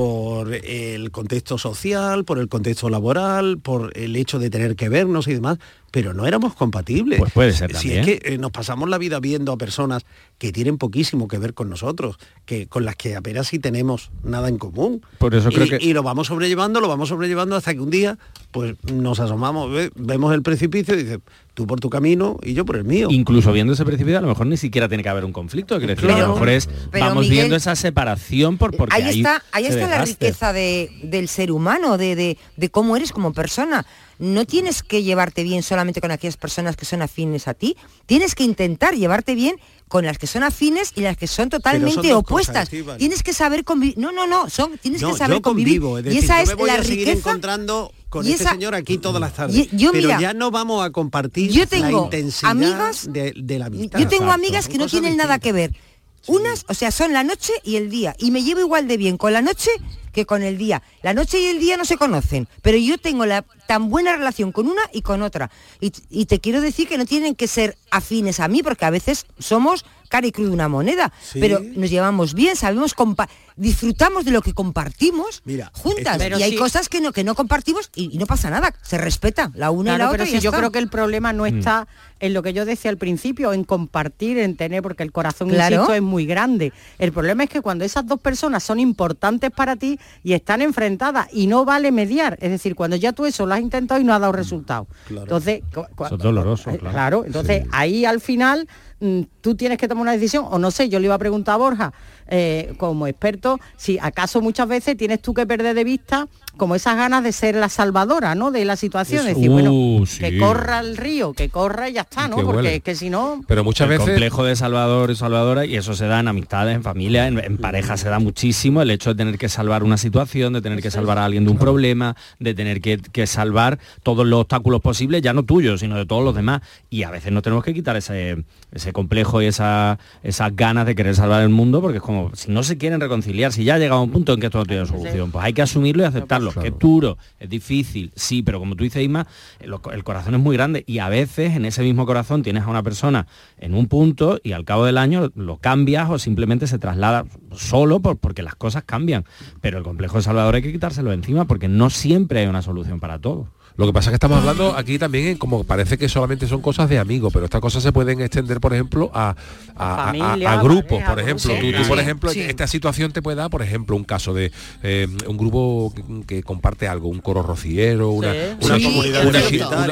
por el contexto social, por el contexto laboral, por el hecho de tener que vernos y demás, pero no éramos compatibles. Pues puede ser Si también. es que eh, nos pasamos la vida viendo a personas que tienen poquísimo que ver con nosotros, que con las que apenas si tenemos nada en común. Por eso y, creo que- y lo vamos sobrellevando, lo vamos sobrellevando hasta que un día pues nos asomamos, ve- vemos el precipicio y dices, tú por tu camino y yo por el mío. Incluso viendo ese precipicio, a lo mejor ni siquiera tiene que haber un conflicto. A lo mejor es, pero, vamos Miguel, viendo esa separación por porque ahí está, ahí está la riqueza de, del ser humano, de, de- de cómo eres como persona. No tienes que llevarte bien solamente con aquellas personas que son afines a ti, tienes que intentar llevarte bien con las que son afines y las que son totalmente opuestas. cosas, tienes que saber convivir. No, no, no, son, tienes No, que saber convivir. es y esa yo es me voy la a riqueza. encontrando con y este esa- señor aquí todas las tardes. Y- yo, pero mira, ya no vamos a compartir yo la tengo intensidad amigas- de, de la amistad. Yo tengo Exacto. amigas que no tienen nada que ver Unas, o sea, son la noche y el día. Y me llevo igual de bien con la noche que con el día. La noche y el día no se conocen, pero yo tengo la tan buena relación con una y con otra. Y, y te quiero decir que no tienen que ser afines a mí, porque a veces somos cara y cruz de una moneda, Sí. pero nos llevamos bien, sabemos compa- disfrutamos de lo que compartimos juntas. esto- Pero y hay sí. cosas que no, que no compartimos y, y no pasa nada, se respeta la una y la otra. pero y si ya yo está. creo que el problema no Mm. está en lo que yo decía al principio, en compartir, en tener, porque el corazón, Claro. insisto, es muy grande. El problema es que cuando esas dos personas son importantes para ti y están enfrentadas y no vale mediar, es decir, cuando ya tú eso lo has intentado y no ha dado resultado. Entonces, cu- cu- Eso es doloroso, eh, claro. claro, entonces ahí al final mm, tú tienes que tomar una decisión, o no sé, yo le iba a preguntar a Borja, eh, como experto, si acaso muchas veces tienes tú que perder de vista como esas ganas de ser la salvadora, ¿no? De la situación, es decir, bueno, Uh, que corra el río, que corra y ya está, ¿no? que Porque huele. es que si no... Pero muchas el veces- complejo de salvador y salvadora y eso se da en amistades, en familia, en, en pareja se da muchísimo el hecho de tener que salvar una situación, de tener que salvar a alguien de un problema, de tener que, que salvar todos los obstáculos posibles, ya no tuyos, sino de todos los demás. Y a veces no tenemos que quitar ese, ese complejo y esa, esas ganas de querer salvar el mundo, porque es como, si no se quieren reconciliar, si ya ha llegado a un punto en que esto no tiene solución, pues hay que asumirlo y aceptarlo. Que es duro, es difícil, sí, pero como tú dices, Isma, el, el corazón es muy grande y a veces en ese mismo corazón tienes a una persona en un punto y al cabo del año lo cambias o simplemente se traslada solo por- porque las cosas cambian. Pero el complejo de Salvador hay que quitárselo encima porque no siempre hay una solución para todo. Lo que pasa es que estamos hablando aquí también en como parece que solamente son cosas de amigos, pero estas cosas se pueden extender, por ejemplo, a, a- a- Familia, a- a grupos, pareja, por ejemplo. Tú, tú, por ejemplo, sí. esta situación te puede dar, por ejemplo, un caso de eh, un grupo que, que comparte algo, un coro rociero, una, una,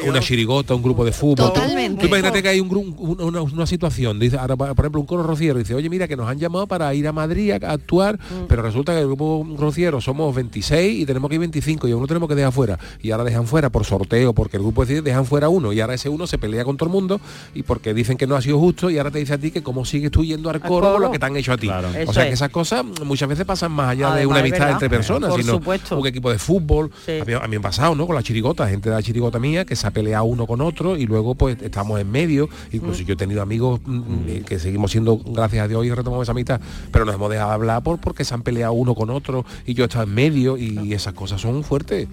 una- chirigota, un grupo de fútbol. Tú- Totalmente. Tú, imagínate que hay un, una, una situación, dice, ahora, por ejemplo, un coro rociero dice, oye, mira, que nos han llamado para ir a Madrid a, actuar, pero resulta que el grupo rociero somos 26 y tenemos que ir 25 y aún no tenemos que dejar fuera. Y ahora dejan fuera por sorteo, porque el grupo decide, dejan fuera uno y ahora ese uno se pelea con todo el mundo y porque dicen que no ha sido justo y ahora te dice a ti que cómo sigues tú yendo al coro, lo que te han hecho a ti. O sea es. que esas cosas muchas veces pasan más allá de una amistad entre personas, Por sino supuesto. un equipo de fútbol. Sí. A, mí, a mí me ha pasado, ¿no? Con la chirigota, gente de la chirigota mía que se ha peleado uno con otro y luego pues estamos en medio. Incluso yo he tenido amigos mm, eh, que seguimos siendo, gracias a Dios, y retomamos esa amistad, pero nos hemos dejado hablar por porque se han peleado uno con otro y yo he estado en medio y esas cosas son fuertes.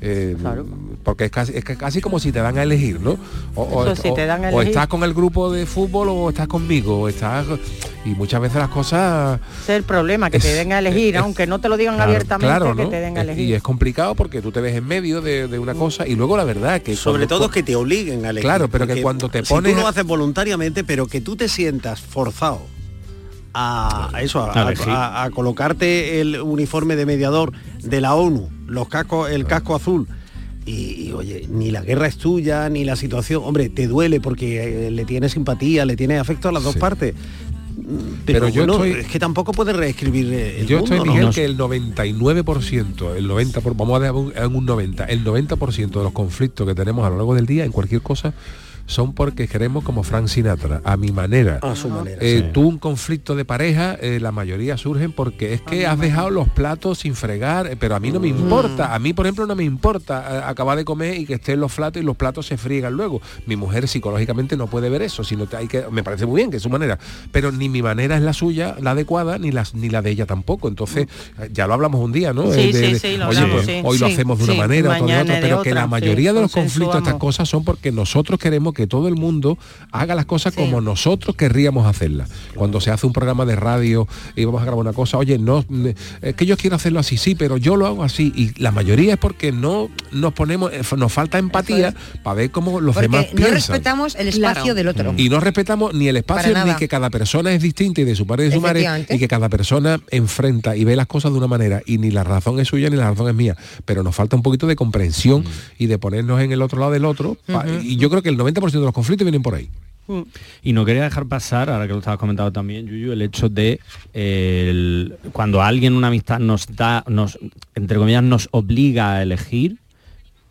Eh, porque es casi, es casi como si te dan a elegir, ¿no? O, si te dan a o estás con el grupo de fútbol o estás conmigo, o estás y muchas veces las cosas Ese es el problema, que te Es- den a elegir, es- aunque no te lo digan Claro, abiertamente, claro, que ¿no? te den a Es- elegir. Y es complicado porque tú te ves en medio de, de una cosa y luego la verdad que Sobre cuando- todo que te obliguen a elegir. Claro, pero que cuando te si pones tú lo haces voluntariamente, pero que tú te sientas forzado a, a eso, a, A elegir. a- a colocarte el uniforme de mediador de la ONU, los cascos, el casco azul. Y, y, oye, ni la guerra es tuya, ni la situación, hombre, te duele porque eh, le tienes simpatía, le tienes afecto a las dos partes. Pero, Pero yo bueno, estoy- es que tampoco puedes reescribir eh, el Yo mundo, estoy, ¿no? Miguel, que el 99%, el 90%, por- vamos a en un 90, el 90% de los conflictos que tenemos a lo largo del día en cualquier cosa son porque queremos como Frank Sinatra, a mi manera. A su manera. Eh, sí. Tú un conflicto de pareja, eh, la mayoría surgen porque es que has dejado los platos sin fregar, eh, pero a mí no me importa. A mí, por ejemplo, no me importa acabar de comer y que estén los platos y los platos se friegan luego. Mi mujer psicológicamente no puede ver eso, sino que hay que, me parece muy bien que es su manera, pero ni mi manera es la suya, la adecuada, ni la, ni la de ella tampoco. Entonces, eh, ya lo hablamos un día, ¿no? Sí, de- sí, de, sí, lo Oye, hablamos, pues, sí. hoy lo hacemos de una sí. manera, otro otra, pero que otra, la sí, mayoría de los conflictos, estas cosas son porque nosotros queremos que todo el mundo haga las cosas como nosotros querríamos hacerlas. Cuando se hace un programa de radio y vamos a grabar una cosa, oye, no, ne- es que yo quiero hacerlo así, sí, pero yo lo hago así. Y la mayoría es porque no nos ponemos, eh, nos falta empatía para ver cómo los demás no piensan. respetamos el espacio Claro. del otro. Y no respetamos ni el espacio ni que cada persona es distinta y de su padre y de su madre y que cada persona enfrenta y ve las cosas de una manera y ni la razón es suya ni la razón es mía. Pero nos falta un poquito de comprensión y de ponernos en el otro lado del otro. Y yo creo que el 90% de los conflictos vienen por ahí. Y no quería dejar pasar, ahora que lo estabas comentando también, Yuyu, el hecho de eh, el- cuando alguien una amistad nos da, nos, entre comillas, nos obliga a elegir,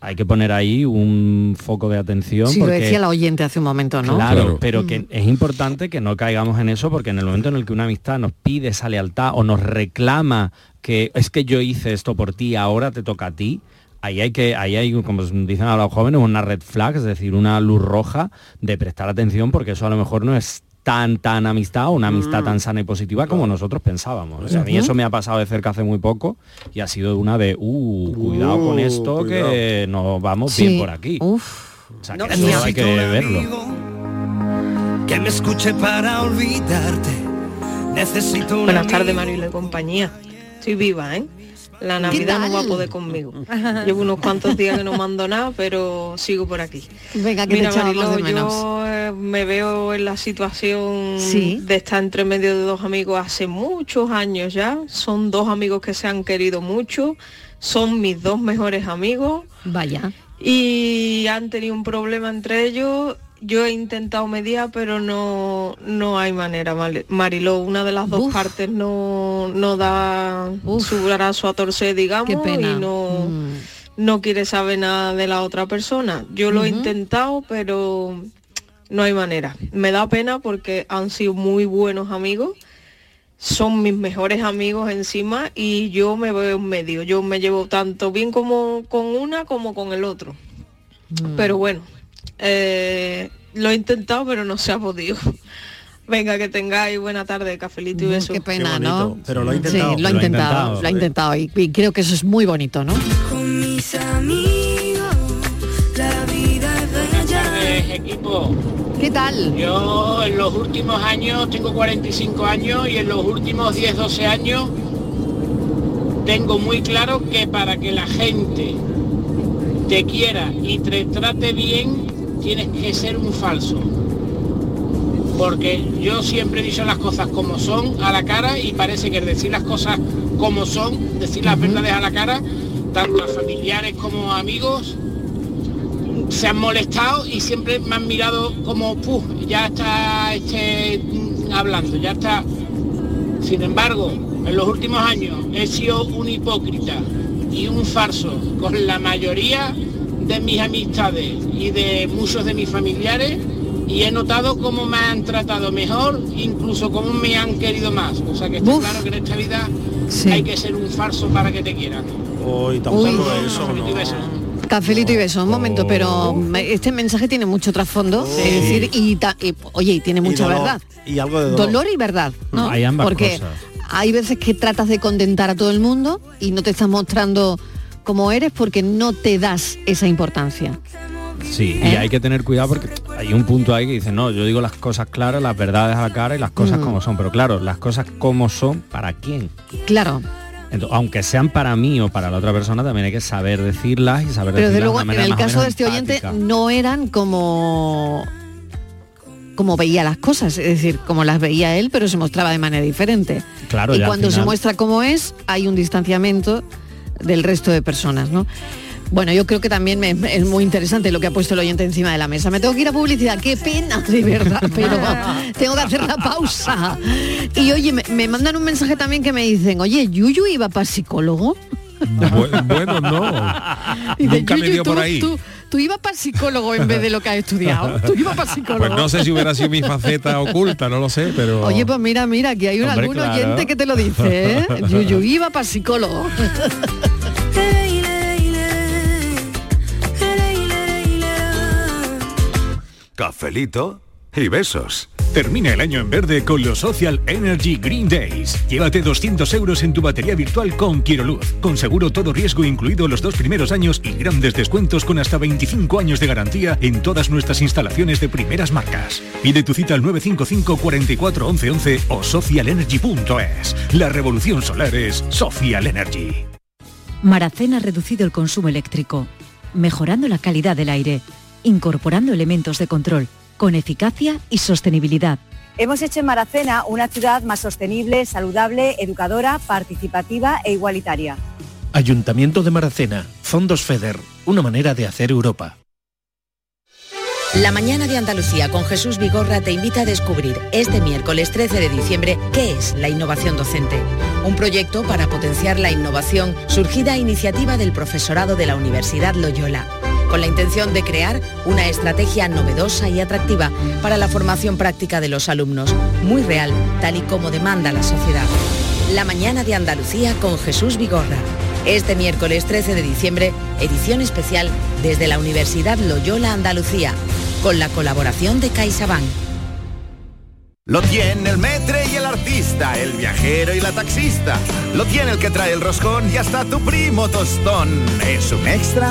hay que poner ahí un foco de atención. Sí, lo decía la oyente hace un momento, ¿no? Claro, Claro. pero Mm. que es importante que no caigamos en eso porque en el momento en el que una amistad nos pide esa lealtad o nos reclama que es que yo hice esto por ti, ahora te toca a ti, ahí hay que, ahí hay, como dicen a los jóvenes, una red flag, es decir, una luz roja de prestar atención porque eso a lo mejor no es tan, tan amistad, una amistad tan sana y positiva como nosotros pensábamos. O sea, a mí eso me ha pasado de cerca hace muy poco y ha sido una de, uh, cuidado con Uh, esto que nos vamos Sí. bien por aquí. Uf. O sea, que eso hay que verlo. Que me escuche para olvidarte. Necesito una Buenas tardes. Marilo y compañía. Estoy viva, ¿eh? La ¿Qué Navidad no va a poder conmigo. Llevo unos cuantos días que no mando nada, pero sigo por aquí. Venga, que Mira, te echábamos Mariló, de menos. yo eh, me veo en la situación Sí. de estar entre medio de dos amigos hace muchos años ya. Son dos amigos que se han querido mucho. Son mis dos mejores amigos. Vaya. Y han tenido un problema entre ellos. Yo he intentado mediar, pero no, no hay manera, Mari- Mariló. Una de las dos Uf. partes no, no da su brazo a torcer, digamos, y no, Mm. no quiere saber nada de la otra persona. Yo lo he intentado, pero no hay manera. Me da pena porque han sido muy buenos amigos. Son mis mejores amigos encima y yo me veo en medio. Yo me llevo tanto bien como con una como con el otro. Mm. Pero bueno, eh, lo he intentado, pero no se ha podido. Venga, que tengáis buena tarde, cafelito y Mm, besos. Qué pena, ¿no? pero lo ha Sí, intentado. lo ha intentado, lo ha intentado y, y creo que eso es muy bonito, ¿no? Con mis amigos, la vida es bella. equipo. ¿Qué tal? Yo en los últimos años, tengo 45 años y en los últimos 10, 12 años tengo muy claro que para que la gente te quiera y te trate bien, tienes que ser un falso. Porque yo siempre he dicho las cosas como son a la cara y parece que el decir las cosas como son, decir las verdades a la cara, tanto a familiares como a amigos, se han molestado y siempre me han mirado como, "Puf, ya está este mm, hablando, ya está. Sin embargo, en los últimos años he sido un hipócrita y un farso con la mayoría de mis amistades y de muchos de mis familiares y he notado cómo me han tratado mejor, incluso cómo me han querido más. O sea que está Uf. claro que en esta vida Sí. hay que ser un farso para que te quieran. Hoy tampoco Uy. eso, Cafelito y no. besos. Cafelito y beso, un momento, pero este mensaje tiene mucho trasfondo, es decir, y, ta- y, oye, y tiene mucha dolor, verdad. Y algo de dolor. Dolor y verdad, ¿no? Hay ambas Porque cosas. hay veces que tratas de contentar a todo el mundo y no te estás mostrando como eres porque no te das esa importancia. Sí, y ¿Eh? hay que tener cuidado porque hay un punto ahí que dice, no, yo digo las cosas claras, las verdades a la cara y las cosas Mm. como son. Pero claro, las cosas como son, ¿para quién? Claro, Entonces, aunque sean para mí o para la otra persona, también hay que saber decirlas y saber pero desde luego de en el caso de este oyente no eran como como veía las cosas, es decir, como las veía él, pero se mostraba de manera diferente. Claro, y cuando se muestra como es, hay un distanciamiento del resto de personas, ¿no? Bueno, yo creo que también me- es muy interesante lo que ha puesto el oyente encima de la mesa. Me tengo que ir a publicidad, qué pena, de verdad, pero tengo que hacer la pausa. Y oye, me, me mandan un mensaje también que me dicen, oye, Yuyu iba para psicólogo. Bu- bueno, no. Dice, Nunca me "Yuyu, dio por tú- ahí. Tú, tú ibas para psicólogo en vez de lo que has estudiado. Tú ibas para psicólogo. Pues no sé si hubiera sido mi faceta oculta, no lo sé, pero... Oye, pues mira, mira, que hay un, Hombre, algún claro. oyente que te lo dice, ¿eh? Yuyu iba para psicólogo. Cafelito y besos. Termina el año en verde con los Social Energy Green Days. Llévate 200 euros en tu batería virtual con Quiroluz, con seguro todo riesgo incluido los dos primeros años y grandes descuentos con hasta 25 años de garantía en todas nuestras instalaciones de primeras marcas. Pide tu cita al 955 44 11 11 o socialenergy.es. La revolución solar es Social Energy. Maracén ha reducido el consumo eléctrico, mejorando la calidad del aire, incorporando elementos de control, con eficacia y sostenibilidad. Hemos hecho en Maracena una ciudad más sostenible, saludable, educadora, participativa e igualitaria. Ayuntamiento de Maracena, Fondos FEDER, una manera de hacer Europa. La mañana de Andalucía con Jesús Vigorra te invita a descubrir este miércoles 13 de diciembre qué es la innovación docente. Un proyecto para potenciar la innovación surgida a iniciativa del profesorado de la Universidad Loyola, con la intención de crear una estrategia novedosa y atractiva para la formación práctica de los alumnos, muy real, tal y como demanda la sociedad. La mañana de Andalucía con Jesús Vigorra. Este miércoles 13 de diciembre, edición especial desde la Universidad Loyola Andalucía, con la colaboración de CaixaBank. Lo tiene el metre y el artista, el viajero y la taxista. Lo tiene el que trae el roscón y hasta tu primo tostón. Es un extra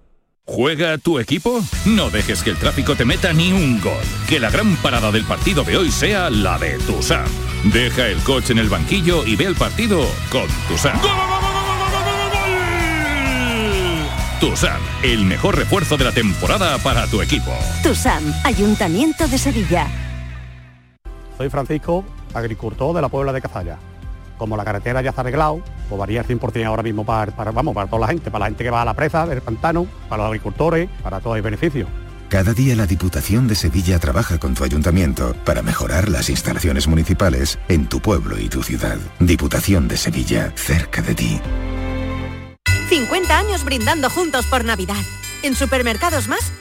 ¿Juega tu equipo? No dejes que el tráfico te meta ni un gol. Que la gran parada del partido de hoy sea la de Tusam. Deja el coche en el banquillo y ve el partido con Tusam. Tusam, el mejor refuerzo de la temporada para tu equipo. TUSAM, Ayuntamiento de Sevilla. Soy Francisco, agricultor de la Puebla de Cazalla. Como la carretera ya está arreglado, pues varía el 100% ahora mismo para, para, vamos, para toda la gente, para la gente que va a la presa del pantano, para los agricultores, para todo el beneficio. Cada día la Diputación de Sevilla trabaja con tu ayuntamiento para mejorar las instalaciones municipales en tu pueblo y tu ciudad. Diputación de Sevilla, cerca de ti. 50 años brindando juntos por Navidad. En Supermercados Más,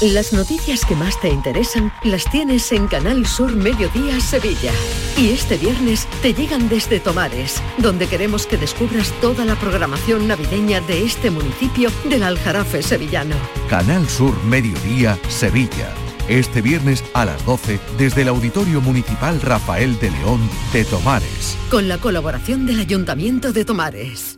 Las noticias que más te interesan las tienes en Canal Sur Mediodía Sevilla. Y este viernes te llegan desde Tomares, donde queremos que descubras toda la programación navideña de este municipio del Aljarafe sevillano. Canal Sur Mediodía Sevilla. Este viernes a las 12 desde el Auditorio Municipal Rafael de León de Tomares. Con la colaboración del Ayuntamiento de Tomares.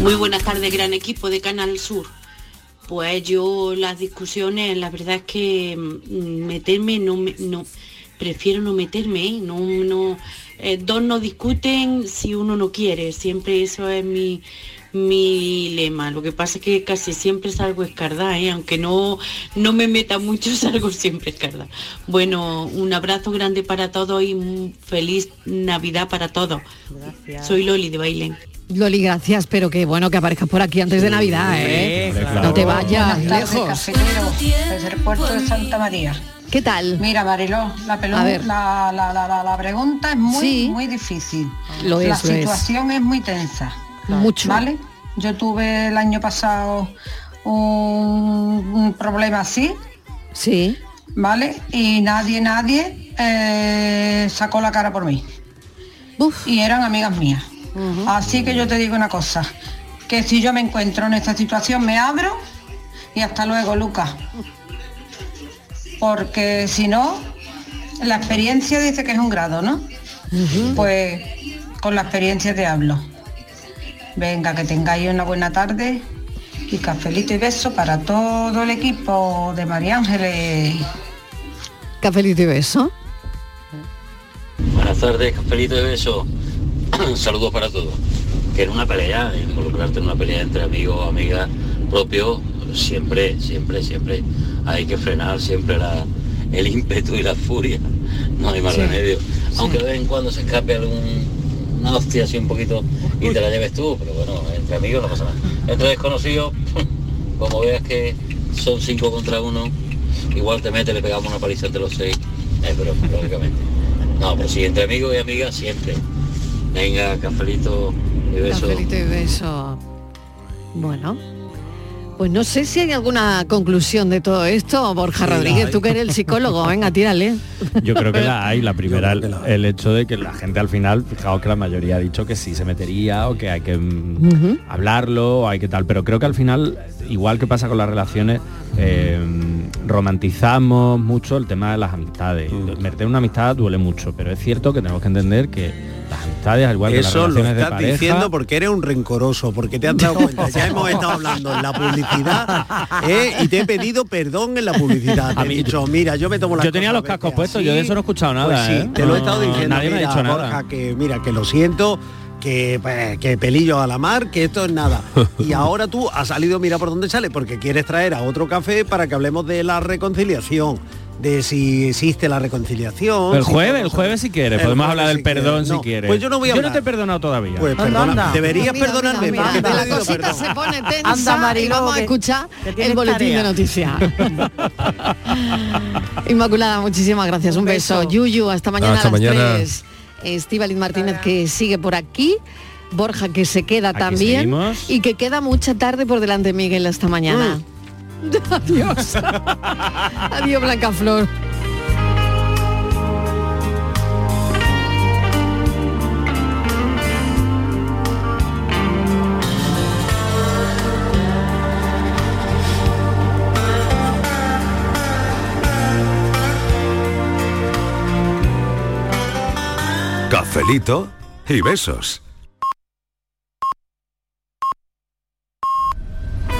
Muy buenas tardes, gran equipo de Canal Sur. Pues yo las discusiones, la verdad es que mm, meterme no, prefiero no meterme, ¿eh? no, eh, dos no discuten si uno no quiere, siempre eso es mi, mi lema. Lo que pasa es que casi siempre salgo escardada, ¿eh? aunque no, no me meta mucho, salgo siempre escardada. Bueno, un abrazo grande para todos y un feliz Navidad para todos. Soy Loli de Bailén. Loli, gracias, pero que bueno que aparezcas por aquí antes de Navidad, ¿eh? No te vayas Buenas lejos. cafetero, desde el puerto de Santa María. ¿Qué tal? Mira, Mariló, la, pelu- A ver. la, la- la- la- la pregunta es muy, Sí. muy difícil. Lo la es, lo es. situación es. muy tensa. Mucho. ¿Vale? Yo tuve el año pasado un, un problema así. Sí. ¿Vale? Y nadie, nadie eh, sacó la cara por mí. Y eran amigas mías. Así que yo te digo una cosa, que si yo me encuentro en esta situación me abro y hasta luego, Lucas. Porque si no, la experiencia dice que es un grado, ¿no? Pues con la experiencia te hablo. Venga, que tengáis una buena tarde y cafelito y beso para todo el equipo de María Ángeles. Cafelito y beso. Buenas tardes, cafelito de beso. Saludos para todos. Que en una pelea, involucrarte en una pelea entre amigos o amigas propios, siempre, siempre, siempre hay que frenar siempre la- el ímpetu y la furia. No hay más Sí, remedio. sí. Aunque de vez en cuando se escape algún, una hostia así un poquito y te la lleves tú, pero bueno, entre amigos no pasa nada. Entre desconocidos, como veas que son cinco contra uno, igual te mete, le pegamos una paliza entre los seis. Es broma, lógicamente. No, pero sí, entre amigos y amigas siempre. Venga, cafelito y beso. Cafelito y beso. Bueno. Pues no sé si hay alguna conclusión de todo esto, Borja Sí, Rodríguez, tú que eres el psicólogo, venga, tírale. Yo creo que la hay. La primera, el, el hecho de que la gente al final, fijaos que la mayoría ha dicho que sí se metería o que hay que mm, hablarlo, o hay que tal. Pero creo que al final, igual que pasa con las relaciones, eh, romantizamos mucho el tema de las amistades. Mm. Meter una amistad duele mucho, pero es cierto que tenemos que entender que las amistades, al igual que las Eso lo de estás pareja, diciendo porque eres un rencoroso, porque te has dado cuenta. Ya hemos estado hablando en la publicidad ¿eh? y te he pedido perdón en la publicidad. Te he dicho, mira, yo me tomo la yo tenía los cascos puestos, yo de eso no he escuchado nada. Pues sí, ¿eh? te lo he estado diciendo. Nadie me ha mira, dicho nada. Borja, que mira, que lo siento. Que, pues, que pelillo a la mar, que esto es nada. Y ahora tú has salido, mira por dónde sale, porque quieres traer a otro café para que hablemos de la reconciliación, de si existe la reconciliación. El si jueves, el jueves si quieres, podemos jueves hablar del si perdón si No, quieres. Pues yo no voy a Yo no te he perdonado todavía. Pues perdona, deberías Mira, perdonarme. mira, ¿para qué mira, te la cosita se pone tensa Anda, y vamos a escuchar el boletín tarea. de noticias. Inmaculada, muchísimas gracias. Un, Un beso. beso. Yuyu, hasta mañana Hasta a las mañana. 3. Estíbaliz Martínez que sigue por aquí. Borja que se queda Aquí también. seguimos. Y que queda mucha tarde por delante, Miguel, hasta mañana. Adiós. Adiós, Blanca Flor. Cafelito y besos.